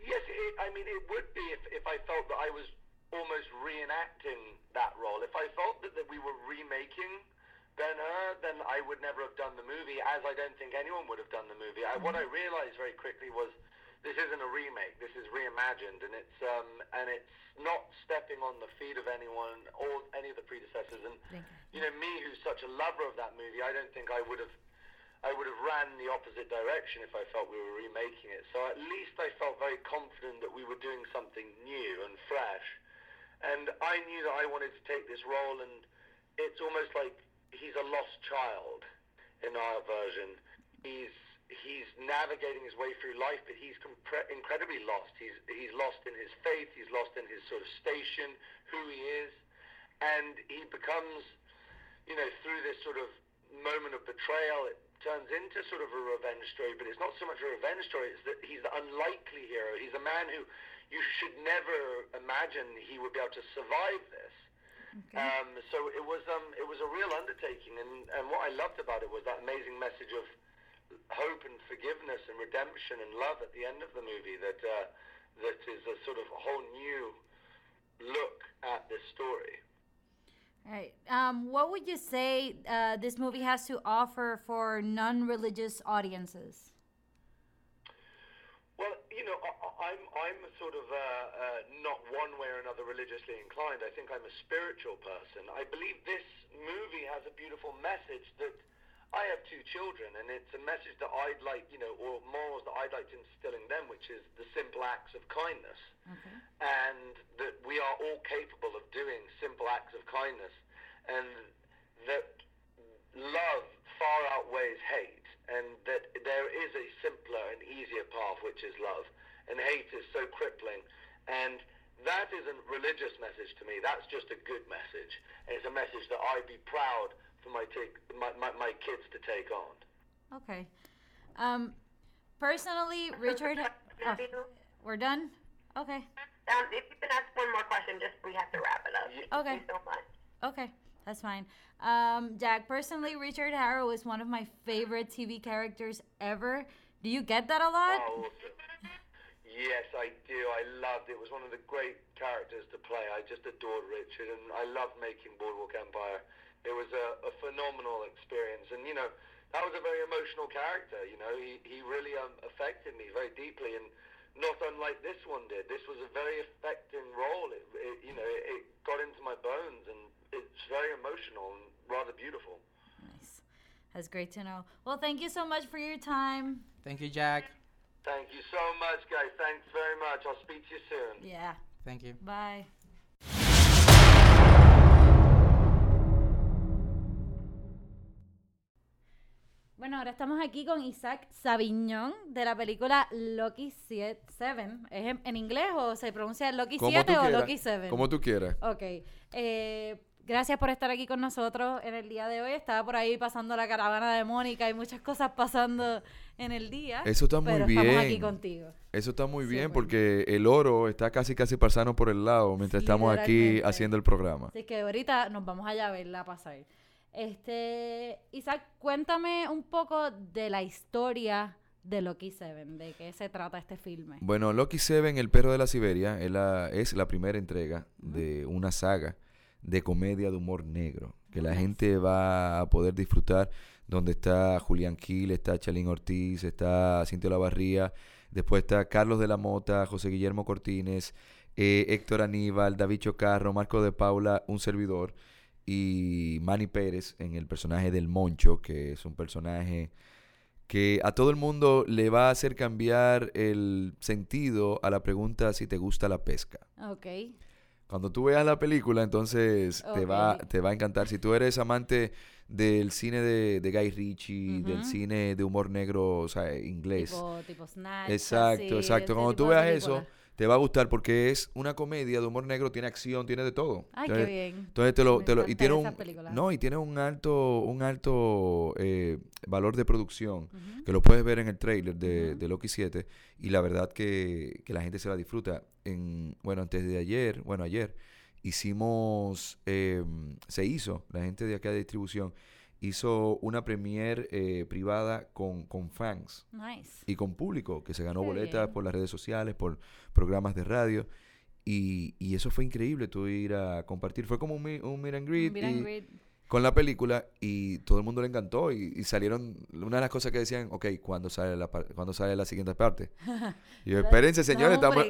Yes, it, I mean, it would be if, if I felt that I was almost reenacting that role. If I felt that, that we were remaking Ben Hur, then I would never have done the movie, as I don't think anyone would have done the movie. I, what I realized very quickly was this isn't a remake. This is reimagined, and it's um, and it's not stepping on the feet of anyone or any of the predecessors. And you know, me who's such a lover of that movie, I don't think I would have. I would have ran the opposite direction if I felt we were remaking it. So at least I felt very confident that we were doing something new and fresh. And I knew that I wanted to take this role, and it's almost like he's a lost child in our version. He's he's navigating his way through life, but he's compre- incredibly lost. He's he's lost in his faith. He's lost in his sort of station, who he is, and he becomes, you know, through this sort of moment of betrayal, it turns into sort of a revenge story. But it's not so much a revenge story; it's that he's the unlikely hero. He's a man who you should never imagine he would be able to survive this. Um, so it was um, it was a real undertaking, and, and what I loved about it was that amazing message of hope and forgiveness and redemption and love at the end of the movie. That uh, that is a sort of a whole new look at this story. Right. Um, what would you say uh, this movie has to offer for non-religious audiences? You know, I, I- I'm I'm sort of uh, uh, not one way or another religiously inclined. I think I'm a spiritual person. I believe this movie has a beautiful message that I have two children, and it's a message that I'd like, you know, or morals that I'd like to instill in them, which is the simple acts of kindness, Okay. and that we are all capable of doing simple acts of kindness, and that love far outweighs hate, and that there is a simpler and easier path, which is love, and hate is so crippling. And that isn't religious message to me. That's just a good message. And it's a message that I'd be proud for my, take, my, my, my kids to take on. Okay. Um, personally, Richard. oh, we're done. Okay. Um, if you can ask one more question, just we have to wrap it up. Yeah. Thank Okay. you so much. Okay, that's fine. Um, Jack, personally, Richard Harrow is one of my favorite TV characters ever. Do you get that a lot? Oh, yes, I do. I loved it. It was one of the great characters to play. I just adored Richard, and I loved making Boardwalk Empire. It was a, a phenomenal experience, and you know, that was a very emotional character. You know, he he really um, affected me very deeply, and not unlike this one did. This was a very affecting role. It, it you know, it, it got into my bones, and it's very emotional and rather beautiful. Nice. That's great to know. Well, thank you so much for your time. Thank you, Jack. Thank you so much, guys. Thanks very much. I'll speak to you soon. Yeah. Thank you. Bye. Bueno, ahora estamos aquí con Isaac Sabiñón de la película Loki 7. ¿Es en, en inglés o se pronuncia Loki Como 7 tú o quieras. Loki 7? Como tú quieras. Ok. Eh, gracias por estar aquí con nosotros en el día de hoy. Estaba por ahí pasando la caravana de Mónica y muchas cosas pasando en el día. Eso está muy pero estamos aquí bien. contigo. Eso está muy bien Súper. porque el oro está casi casi pasando por el lado mientras estamos aquí haciendo el programa. Así que ahorita nos vamos allá a verla pasar. Este, Isaac, cuéntame un poco de la historia de Loki 7, de qué se trata este filme. Bueno, Loki Seven, El perro de la Siberia, es la, es la primera entrega de una saga de comedia de humor negro que la gente va a poder disfrutar donde está Julián Gil, está Chalín Ortiz, está Cintia Lavarría, después está Carlos de la Mota, José Guillermo Cortines, eh, Héctor Aníbal, David Chocarro, Marco de Paula, un servidor y Manny Pérez en el personaje del Moncho, que es un personaje que a todo el mundo le va a hacer cambiar el sentido a la pregunta si te gusta la pesca. Ok. Cuando tú veas la película, entonces te, va, te va a encantar. Si tú eres amante del cine de, de Guy Ritchie, del cine de humor negro, o sea, inglés. Tipo, tipo Snatch. Exacto, así, exacto. Cuando tú veas eso. Te va a gustar porque es una comedia de humor negro, tiene acción, tiene de todo. Ay, Entonces- qué bien. entonces te lo, Me te lo- y tiene un no y tiene un alto un alto eh, valor de producción que lo puedes ver en el trailer de, Ujú. de Loki 7 y la verdad que, que la gente se la disfruta en bueno antes de ayer bueno ayer hicimos eh, se hizo la gente de acá de distribución hizo una premiere eh, privada con, con fans Nice. y con público que se ganó Qué boletas bien. por las redes sociales, por programas de radio. Y, y eso fue increíble, tú ir a compartir. Fue como un, un meet and greet, Meet and y- greet. Con la película y todo el mundo le encantó. Y, y salieron, una de las cosas que decían, ok, ¿cuándo sale la, ¿cuándo sale la siguiente parte? Y yo, espérense, señores, estamos.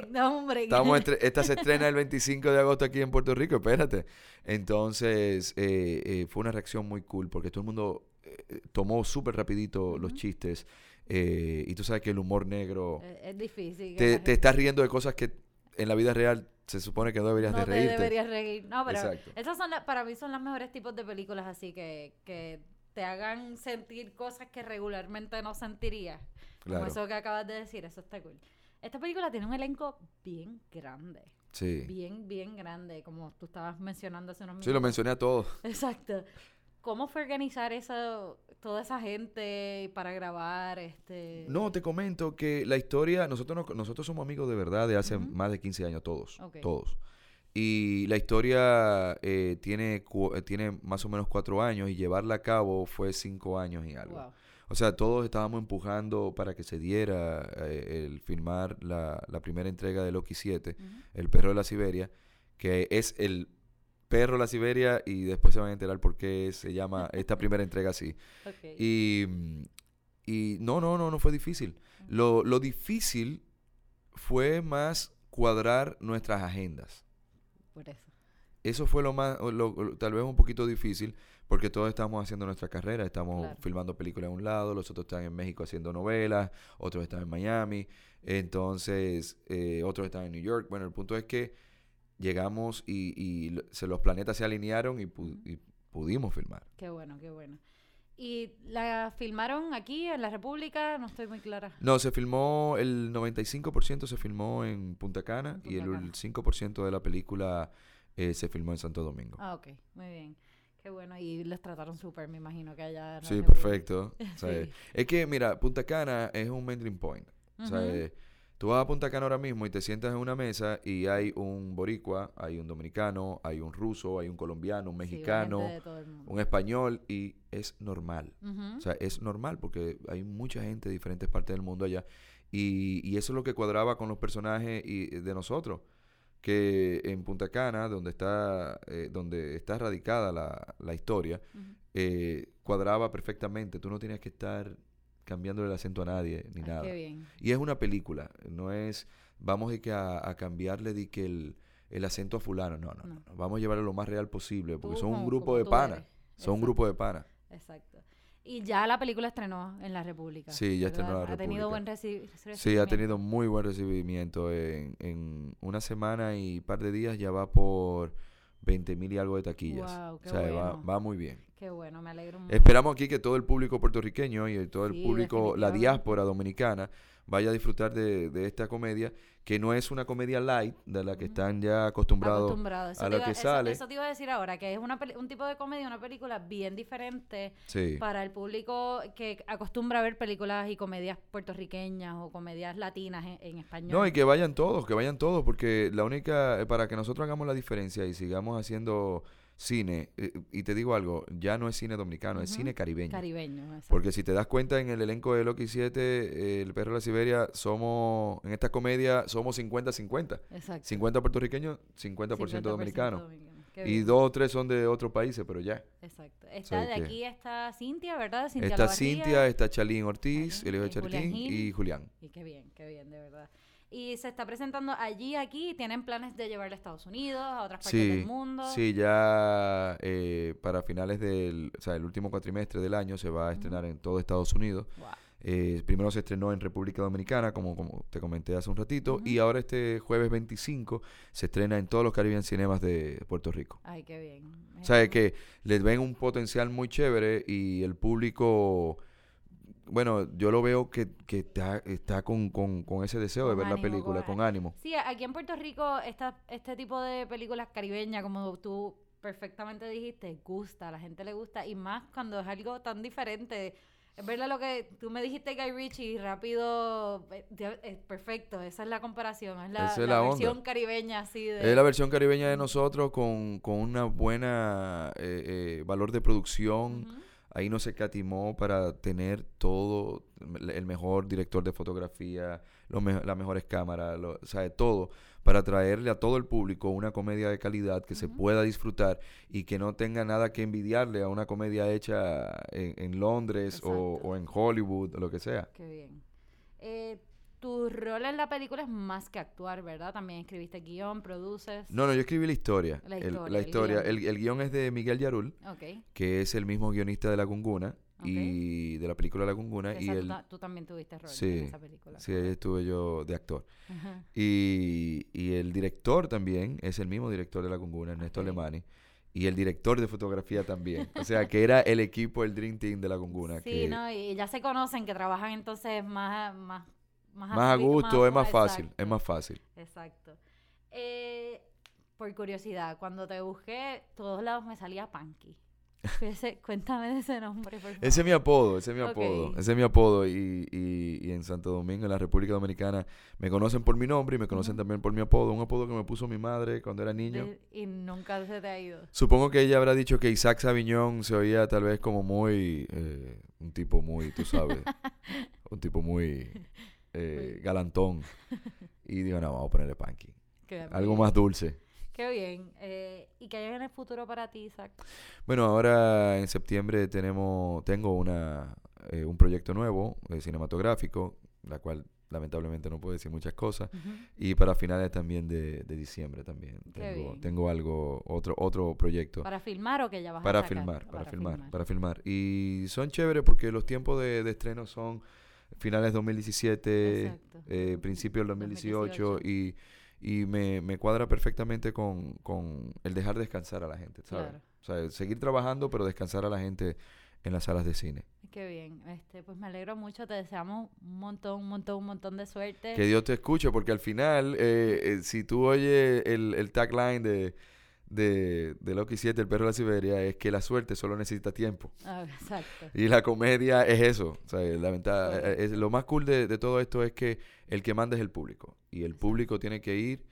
Estamos entre- esta se estrena el 25 de agosto aquí en Puerto Rico, espérate. Entonces, eh, eh, fue una reacción muy cool porque todo el mundo eh, tomó súper rapidito los chistes eh, y tú sabes que el humor negro es difícil. te, te estás riendo de cosas que en la vida real se supone que no deberías no de te reírte. deberías reír. No, pero Exacto. esas son las, para mí son los mejores tipos de películas así que, que te hagan sentir cosas que regularmente no sentirías. Como Claro, eso que acabas de decir, eso está cool. Esta película tiene un elenco bien grande. sí. Bien, bien grande, como tú estabas mencionando hace unos minutos. Sí, lo mencioné a todos. Exacto. ¿Cómo fue organizar eso, toda esa gente para grabar? Este... No, te comento que la historia, nosotros, no- nosotros somos amigos de verdad de hace más de 15 años, todos, todos. Y la historia eh, tiene, eh, tiene más o menos cuatro años y llevarla a cabo fue cinco años y algo. Wow. O sea, todos estábamos empujando para que se diera eh, el filmar la, la primera entrega de Loki 7, Ujú. El perro de la Siberia, que es el perro la Siberia y después se van a enterar por qué se llama esta primera entrega así. Y, y no, no, no, no fue difícil. Lo, lo difícil fue más cuadrar nuestras agendas. Por eso. Eso fue lo más, lo- tal vez un poquito difícil, porque todos estamos haciendo nuestra carrera, estamos Claro. filmando películas en un lado, los otros están en México haciendo novelas, otros están en Miami, entonces eh, otros están en New York. Bueno, el punto es que llegamos y, y se, los planetas se alinearon y, pu- y pudimos filmar. Qué bueno, qué bueno. ¿Y la filmaron aquí en la República? No estoy muy clara. No, se filmó, el 95% se filmó en Punta Cana En y el, Punta Cana. el 5% de la película eh, se filmó en Santo Domingo. Ah, ok, muy bien. Qué bueno. Y les trataron súper, me imagino que allá. sí, perfecto. O sea, Sí. Es que, mira, Punta Cana es un melting point. O sea, Ujú. eh, tú vas a Punta Cana ahora mismo y te sientas en una mesa y hay un boricua, hay un dominicano, hay un ruso, hay un colombiano, un mexicano, un español y es normal. O sea, es normal porque hay mucha gente de diferentes partes del mundo allá. Y, y eso es lo que cuadraba con los personajes y, de nosotros. Que en Punta Cana, donde está, eh, donde está radicada la, la historia, eh, cuadraba perfectamente. Tú no tenías que estar cambiándole el acento a nadie ni Ay, nada. Qué bien. Y es una película, no es, vamos de que a, a cambiarle de que el, el acento a fulano, no, no, no, vamos a llevarlo lo más real posible, porque Tú son un grupo de panas, son un grupo de panas. Exacto. Y ya la película estrenó en la República. Sí, ya ¿verdad? estrenó en la Ha tenido República. buen reci- Sí, ha recibimiento. tenido muy buen recibimiento. En, en una semana y par de días ya va por 20 mil y algo de taquillas. Guau, qué o sea, va, bueno. va muy bien. Qué bueno, me alegro mucho. Esperamos aquí que todo el público puertorriqueño y todo el Sí, público, la diáspora dominicana, vaya a disfrutar de, de esta comedia, que no es una comedia light de la que están ya acostumbrados. Acostumbrado. A lo iba- que eso- sale. Eso, te iba a decir ahora, que es una peli- un tipo de comedia, una película bien diferente Sí. para el público que acostumbra a ver películas y comedias puertorriqueñas o comedias latinas en, en español. No, y que vayan todos, que vayan todos, porque la única, eh, para que nosotros hagamos la diferencia y sigamos haciendo cine, eh, y te digo algo, ya no es cine dominicano, es cine caribeño. Caribeño, exacto. Porque si te das cuenta en el elenco de Loki 7, eh, El Perro de la Siberia, somos, en esta comedia, somos 50-50. Exacto. 50 puertorriqueños, 50%, dominicanos. dominicano. Y dos o tres son de otros países, pero ya. Exacto. Está de que- aquí está Cintia, ¿verdad? Cintia Está. Cintia, está Chalín Ortiz, el hijo de Gil. y Julián. Y qué bien, qué bien, de verdad. Y se está presentando allí, aquí, tienen planes de llevarla a Estados Unidos, a otras partes Sí, del mundo. sí, ya eh, para finales del, o sea, el último cuatrimestre del año se va a estrenar en todo Estados Unidos. Wow. Eh, primero se estrenó en República Dominicana, como, como te comenté hace un ratito, y ahora este jueves 25 se estrena en todos los Caribbean Cinemas de Puerto Rico. Ay, qué bien. O sea, que les ven un potencial muy chévere y el público, bueno, yo lo veo que, que está, está con, con, con ese deseo de ver la película, con ánimo. Sí, aquí en Puerto Rico esta, este tipo de películas caribeñas, como tú perfectamente dijiste, gusta, a la gente le gusta, y más cuando es algo tan diferente. Es verdad lo que tú me dijiste, Guy Ritchie, rápido, eh, es perfecto, esa es la comparación, es la, Esa es la la onda. versión caribeña así de... Es la versión caribeña de nosotros con, con una buena eh, eh, valor de producción. Ahí no se catimó para tener todo, el mejor director de fotografía, los me- las mejores cámaras, lo- o sea, todo, para traerle a todo el público una comedia de calidad que se pueda disfrutar y que no tenga nada que envidiarle a una comedia hecha en, en Londres o en Hollywood o lo que sea. Qué bien. Eh, tu rol en la película es más que actuar, ¿verdad? También escribiste guion, produces. No, no, yo escribí la historia. La el- historia, la el historia. guion. El, el guion es de Miguel Yarul, Ok. que es el mismo guionista de La Gunguna Ok. y de la película La Gunguna. Esa Y él, tú también tuviste rol Sí, en esa película. sí, ahí estuve yo de actor. Ajá. Y, y el director también es el mismo director de La Gunguna, Ernesto. Alemani. Y el director de fotografía también. O sea, que era el equipo, el Dream Team de La Gunguna. Sí, que no, y ya se conocen, que trabajan entonces más, más, más, más a gusto, es más exacto, fácil, es más fácil. Exacto. Eh, por curiosidad, cuando te busqué, todos lados me salía Panky. Ese- cuéntame de ese nombre, por favor. Ese es mi apodo, ese es mi apodo, ese es mi apodo y, y, y en Santo Domingo, en la República Dominicana, me conocen por mi nombre y me conocen también por mi apodo, un apodo que me puso mi madre cuando era niño. De- y nunca se te ha ido. Supongo que ella habrá dicho que Isaac Sabiñón se oía tal vez como muy, eh, un tipo muy, tú sabes, un tipo muy eh, galantón. Y digo, no, vamos a ponerle Panky. Qué Algo bien. más dulce. Qué bien. Eh, ¿Y qué hay en el futuro para ti, Isaac? Bueno, ahora en septiembre tenemos, tengo una, eh, un proyecto nuevo eh, cinematográfico, la cual lamentablemente no puedo decir muchas cosas. Y para finales también de, de diciembre también. Tengo, tengo algo, otro, otro proyecto. ¿Para filmar o que ya vas Para a sacar? filmar, para, filmar, filmar. para filmar. Y son chéveres porque los tiempos de, de estreno son finales 2017, Exacto. eh, principios del 2018, 2018. y, y me, me cuadra perfectamente con, con el dejar descansar a la gente, ¿sabes? Claro. O sea, seguir trabajando, pero descansar a la gente en las salas de cine. Qué bien. Este, pues me alegro mucho. Te deseamos un montón, un montón, un montón de suerte. Que Dios te escuche, porque al final, eh, eh, si tú oyes el, el tagline de, de, de Loki 7, El perro de la Siberia, es que la suerte solo necesita tiempo. Ah, exacto. Y la comedia es eso. O sea, la ventaja, eh, es, lo más cool de, de todo esto es que el que manda es el público. Y el público tiene que ir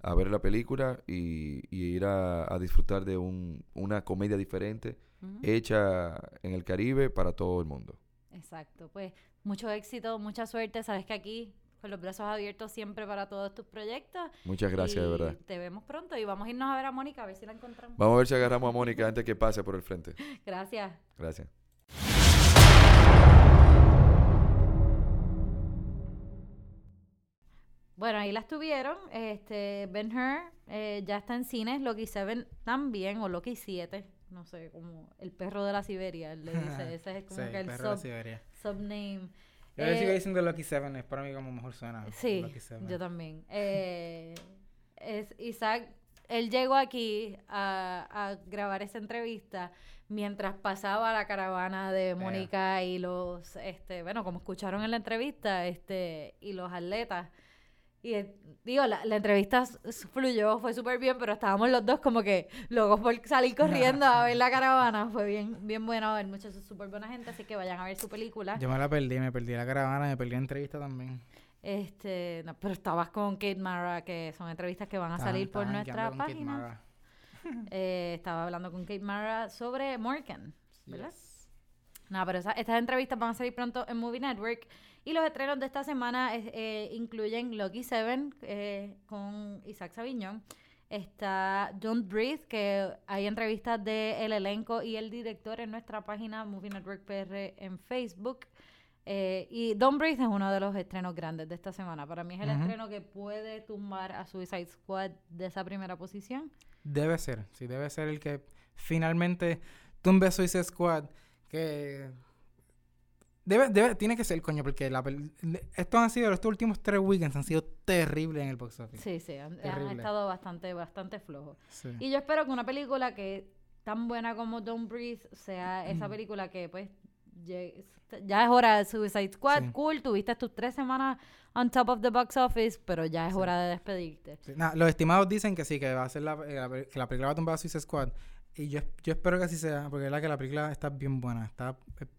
a ver la película y, y ir a, a disfrutar de un, una comedia diferente hecha en el Caribe para todo el mundo. Exacto. Pues mucho éxito, mucha suerte. Sabes que aquí, con los brazos abiertos siempre para todos tus proyectos. Muchas gracias, de verdad. Te vemos pronto y vamos a irnos a ver a Mónica, a ver si la encontramos. Vamos a ver si agarramos a Mónica antes que pase por el frente. Gracias. Gracias. Bueno, ahí las tuvieron. Este, Ben Hur eh, ya está en cines. Loki 7 también, o Loki 7. No sé, como el perro de la Siberia. él Le dice, ese es como Sí, que el perro de sub, Siberia. subname. Yo le sigo Eh, diciendo Lucky Seven, es para mí como mejor suena. Sí, Lucky Seven. yo también. Eh, es Isaac, él llegó aquí a, a grabar esa entrevista mientras pasaba la caravana de Mónica y los, este, bueno, como escucharon en la entrevista, este, y los atletas. Y eh, digo, la, la entrevista fluyó, fue súper bien, pero estábamos los dos como que locos por salir corriendo a ver la caravana. Fue bien, bien bueno ver muchachos, súper buena gente, así que vayan a ver su película. Yo me la perdí, me perdí la caravana, me perdí la entrevista también. Este, no, pero estabas con Kate Mara, que son entrevistas que van a salir por nuestra página. Eh, estaba hablando con Kate Mara sobre Morgan, ¿verdad? Yes. No, pero esa- estas entrevistas van a salir pronto en Movie Network. Y los estrenos de esta semana es- eh, incluyen Lucky Seven eh, con Isaac Sabiñón. Está Don't Breathe, que hay entrevistas del elenco y el director en nuestra página Movie Network PR en Facebook. Eh, y Don't Breathe es uno de los estrenos grandes de esta semana. Para mí es el estreno que puede tumbar a Suicide Squad de esa primera posición. Debe ser, sí, debe ser el que finalmente tumbe Suicide Squad. Que Debe, debe, tiene que ser, coño, porque la estos han sido, estos últimos tres weekends han sido terribles en el box office. Sí, sí, han, estado bastante, bastante flojos. Sí. Y yo espero que una película que tan buena como Don't Breathe sea esa película que pues ya es hora de Suicide Squad, Sí. cool, tuviste tus tres semanas on top of the box office, pero ya es Sí. hora de despedirte. Nada, los estimados dicen que sí, que va a ser la, eh, la pe- que la película va a tumbar a Suicide Squad. Y yo, yo espero que así sea, porque es la que la película está bien buena, está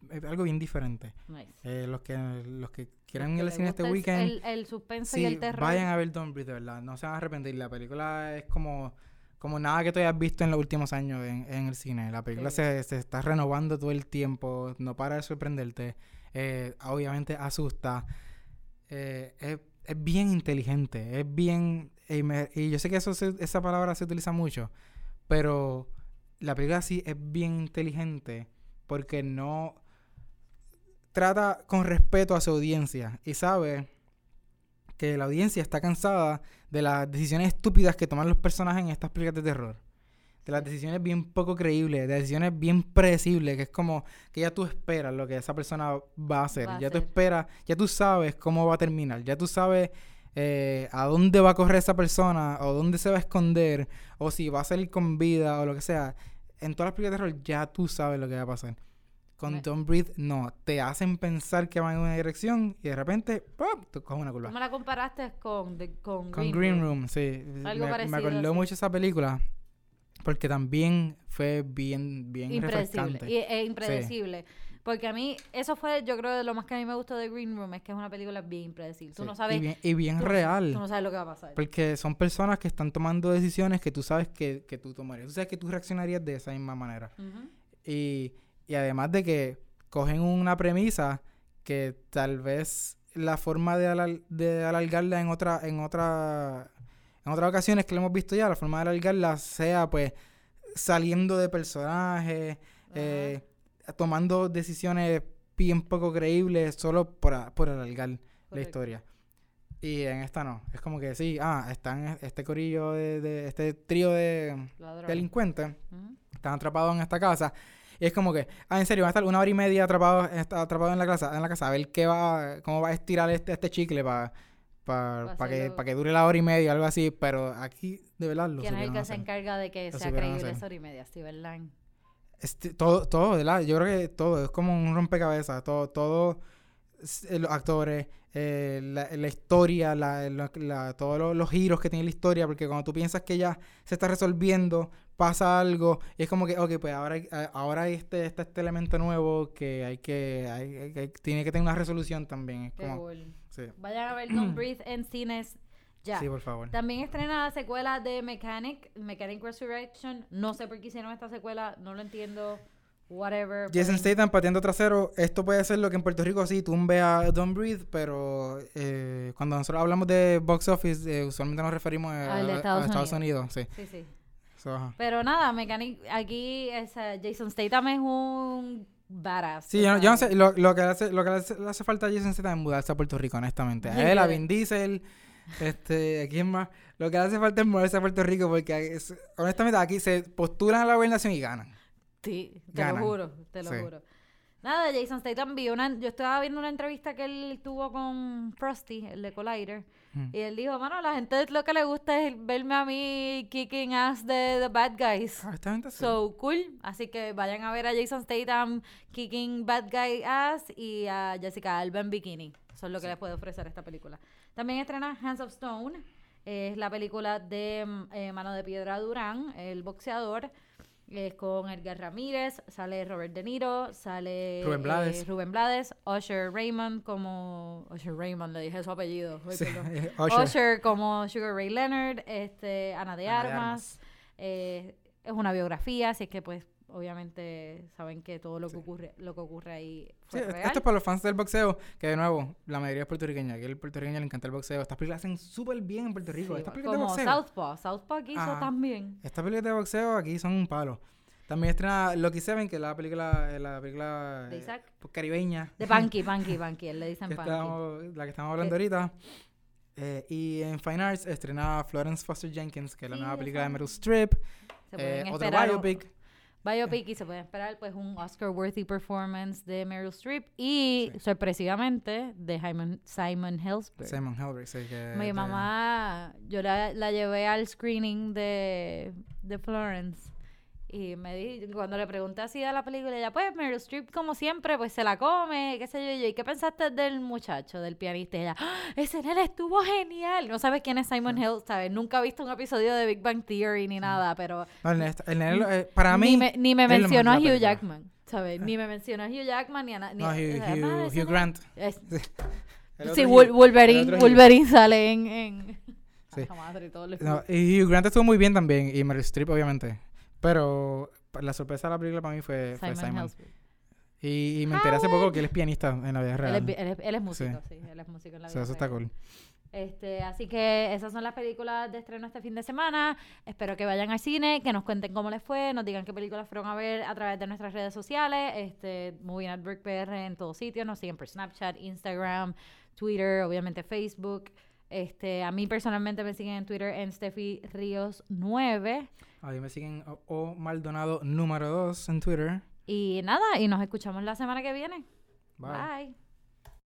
es, es algo bien diferente. Nice. Eh, los que los que quieran ir al cine este weekend, El, el suspenso y el terror. vayan a ver Don't Breathe, de verdad, no se van a arrepentir. La película es como, como nada que tú hayas visto en los últimos años en, en el cine. La película Sí. se, se está renovando todo el tiempo, no para de sorprenderte. Eh, obviamente asusta. Eh, es, es bien inteligente, es bien... Y, me- y yo sé que eso se- esa palabra se utiliza mucho, pero la película sí es bien inteligente porque no trata con respeto a su audiencia y sabe que la audiencia está cansada de las decisiones estúpidas que toman los personajes en estas películas de terror. De las decisiones bien poco creíbles, de decisiones bien predecibles, que es como que ya tú esperas lo que esa persona va a hacer. Va a ya tú esperas, ya tú sabes cómo va a terminar, ya tú sabes eh, a dónde va a correr esa persona, o dónde se va a esconder, o si va a salir con vida, o lo que sea. En todas las películas de terror ya tú sabes lo que va a pasar. Con Don't Breathe, no. Te hacen pensar que van en una dirección y de repente, ¡pum! Te coges una curva. Tú me la comparaste con, con, Con Green, Green Room. Room, sí. Algo me, parecido, me acordó sí. mucho esa película porque también fue bien, bien Impredecible. Y, e impredecible. Porque a mí, eso fue, yo creo, de lo más que a mí me gustó de Green Room, es que es una película bien impredecible. Tú Sí, no sabes. Y bien, y bien tú no- real. Tú no sabes lo que va a pasar. Porque son personas que están tomando decisiones que tú sabes que, que tú tomarías. Tú sabes que tú reaccionarías de esa misma manera. Y, y además de que cogen una premisa que tal vez la forma de, alar- de alargarla en otra, en otra, en otras ocasiones que lo hemos visto ya, la forma de alargarla sea pues saliendo de personajes, eh, tomando decisiones bien poco creíbles solo por, por alargar la Correcto. historia. Y en esta no. Es como que sí, ah, están este corillo de, de este trío de Ladrones. delincuentes Ujú. están atrapados en esta casa. Y es como que, ah, en serio, van a estar una hora y media atrapados, atrapados en la casa, en la casa, a ver qué va, cómo va a estirar este, este chicle para Pa para que, hacerlo. pa que dure la hora y media, algo así. Pero aquí, de verdad, lo ¿Quién es el que se hacer. encarga de que Lo sea creíble esa hora y media? Steven Lang. Este, todo, todo, ¿verdad? Yo creo que todo, es como un rompecabezas, todo, todo, eh, los actores, eh, la, la historia, la, la- todos los, los giros que tiene la historia, porque cuando tú piensas que ya se está resolviendo, pasa algo, y es como que, ok, pues ahora, ahora hay este, este, este elemento nuevo que hay que, hay- hay- tiene que tener una resolución también, es como, cool. sí, Vayan a ver Don't Breathe en cines ya. sí, por favor. También estrena la secuela de Mechanic, Mechanic Resurrection. No sé por qué hicieron esta secuela, no lo entiendo. Whatever. Jason Statham pateando trasero, esto puede ser lo que en Puerto Rico sí tumbe a Don't Breathe, pero eh, cuando nosotros hablamos de box office, eh, usualmente nos referimos a, Al de a- a Estados Unidos. sí. Sí, sí. So. Pero nada, Mechanic, aquí es, Jason Statham es un badass. Sí, yo, no- yo no sabes. sé, lo, lo que hace, lo que le hace, le hace falta a Jason Statham es mudarse a Puerto Rico, honestamente. A él, a Vin Diesel, este, ¿a quién más? Lo que hace falta es mudarse a Puerto Rico porque, es- honestamente, aquí se postulan a la gobernación y ganan. Sí, te Ganan. lo juro, te lo Sí. juro. Nada, Jason Statham vi una, yo estaba viendo una entrevista que él tuvo con Frosty, el de Collider, Mm. y él dijo, mano, la gente lo que le gusta es verme a mí kicking ass de The Bad Guys. Ah, esta gente sí. So cool. Así que vayan a ver a Jason Statham kicking bad guy ass y a Jessica Alba en bikini. Eso es lo que les puede ofrecer esta película. También estrena Hands of Stone. Es la película de mm, eh, Mano de Piedra Durán, el boxeador. Es con Edgar Ramírez, sale Robert De Niro, sale Rubén eh, Blades. Rubén Blades, Usher Raymond como Usher Raymond, le dije su apellido. Sí, Usher. Usher. como Sugar Ray Leonard, este, Ana de Ana de Armas. Armas. eh, es una biografía, así que pues obviamente saben que todo lo que ocurre, lo que ocurre ahí Sí, fue esto real. es para los fans del boxeo, que de nuevo, la mayoría es puertorriqueña. Que el puertorriqueño le encanta el boxeo. Estas películas hacen súper bien en Puerto Rico. Sí, Estas películas de como boxeo. Southpaw, Southpaw que hizo Ajá. también. Estas películas de boxeo aquí son un palo. También estrena Lucky Seven, que es la película, eh, la película De eh, Isaac. caribeña. De Punky, Punky, Punky, él le dicen que Punky. estábamos- la que estamos hablando ahorita. Eh, y en Fine Arts estrena Florence Foster Jenkins, que es la Sí, nueva película de. Meryl Streep. Eh, otro biopic. Biopic y se puede esperar pues un Oscar-worthy performance de Meryl Streep y sorpresivamente de Simon, Simon Helsberg. Simon Helberg, sí, que... Mi de- mamá, yo la, la llevé al screening de, de Florence y me di, cuando le pregunté así de la película, ella, pues Meryl Streep como siempre, pues se la come, qué sé yo, y yo, ¿y qué pensaste del muchacho, del pianista? Y ella, ¡Ah! ese nene estuvo genial. No sabes quién es Simon Hill, ¿sabes? Nunca he visto un episodio de Big Bang Theory ni nada, pero No, el, el lo- eh, para mí... ni me, ni me mencionó a Hugh. Jackman, ¿sabes? Ni me mencionó a Hugh Jackman ni a ni No, a- Hugh, Hugh- Hugh Grant. es- El sí, Hugh- Wolverine, el. Wolverine sale en... en... Sí. Ay, madre, todo No, y Hugh Grant estuvo muy bien también, y Meryl Streep, obviamente. Pero la sorpresa de la película para mí fue fue Simon. Helsberg. Y, y me enteré hace poco que él es pianista en la vida Él real. es, él, es, él es músico, Sí. sí. Él es músico en la vida eso está cool. Este, así que esas son las películas de estreno este fin de semana. Espero que vayan al cine, que nos cuenten cómo les fue, nos digan qué películas fueron a ver a través de nuestras redes sociales. Este, Movie Network PR en todos sitios. Nos siguen por Snapchat, Instagram, Twitter, obviamente Facebook. Este, a mí personalmente me siguen en Twitter en Steffi Ríos 9. Ahí me siguen o, o Maldonado número 2 en Twitter. Y nada, y nos escuchamos la semana que viene. Bye. Bye.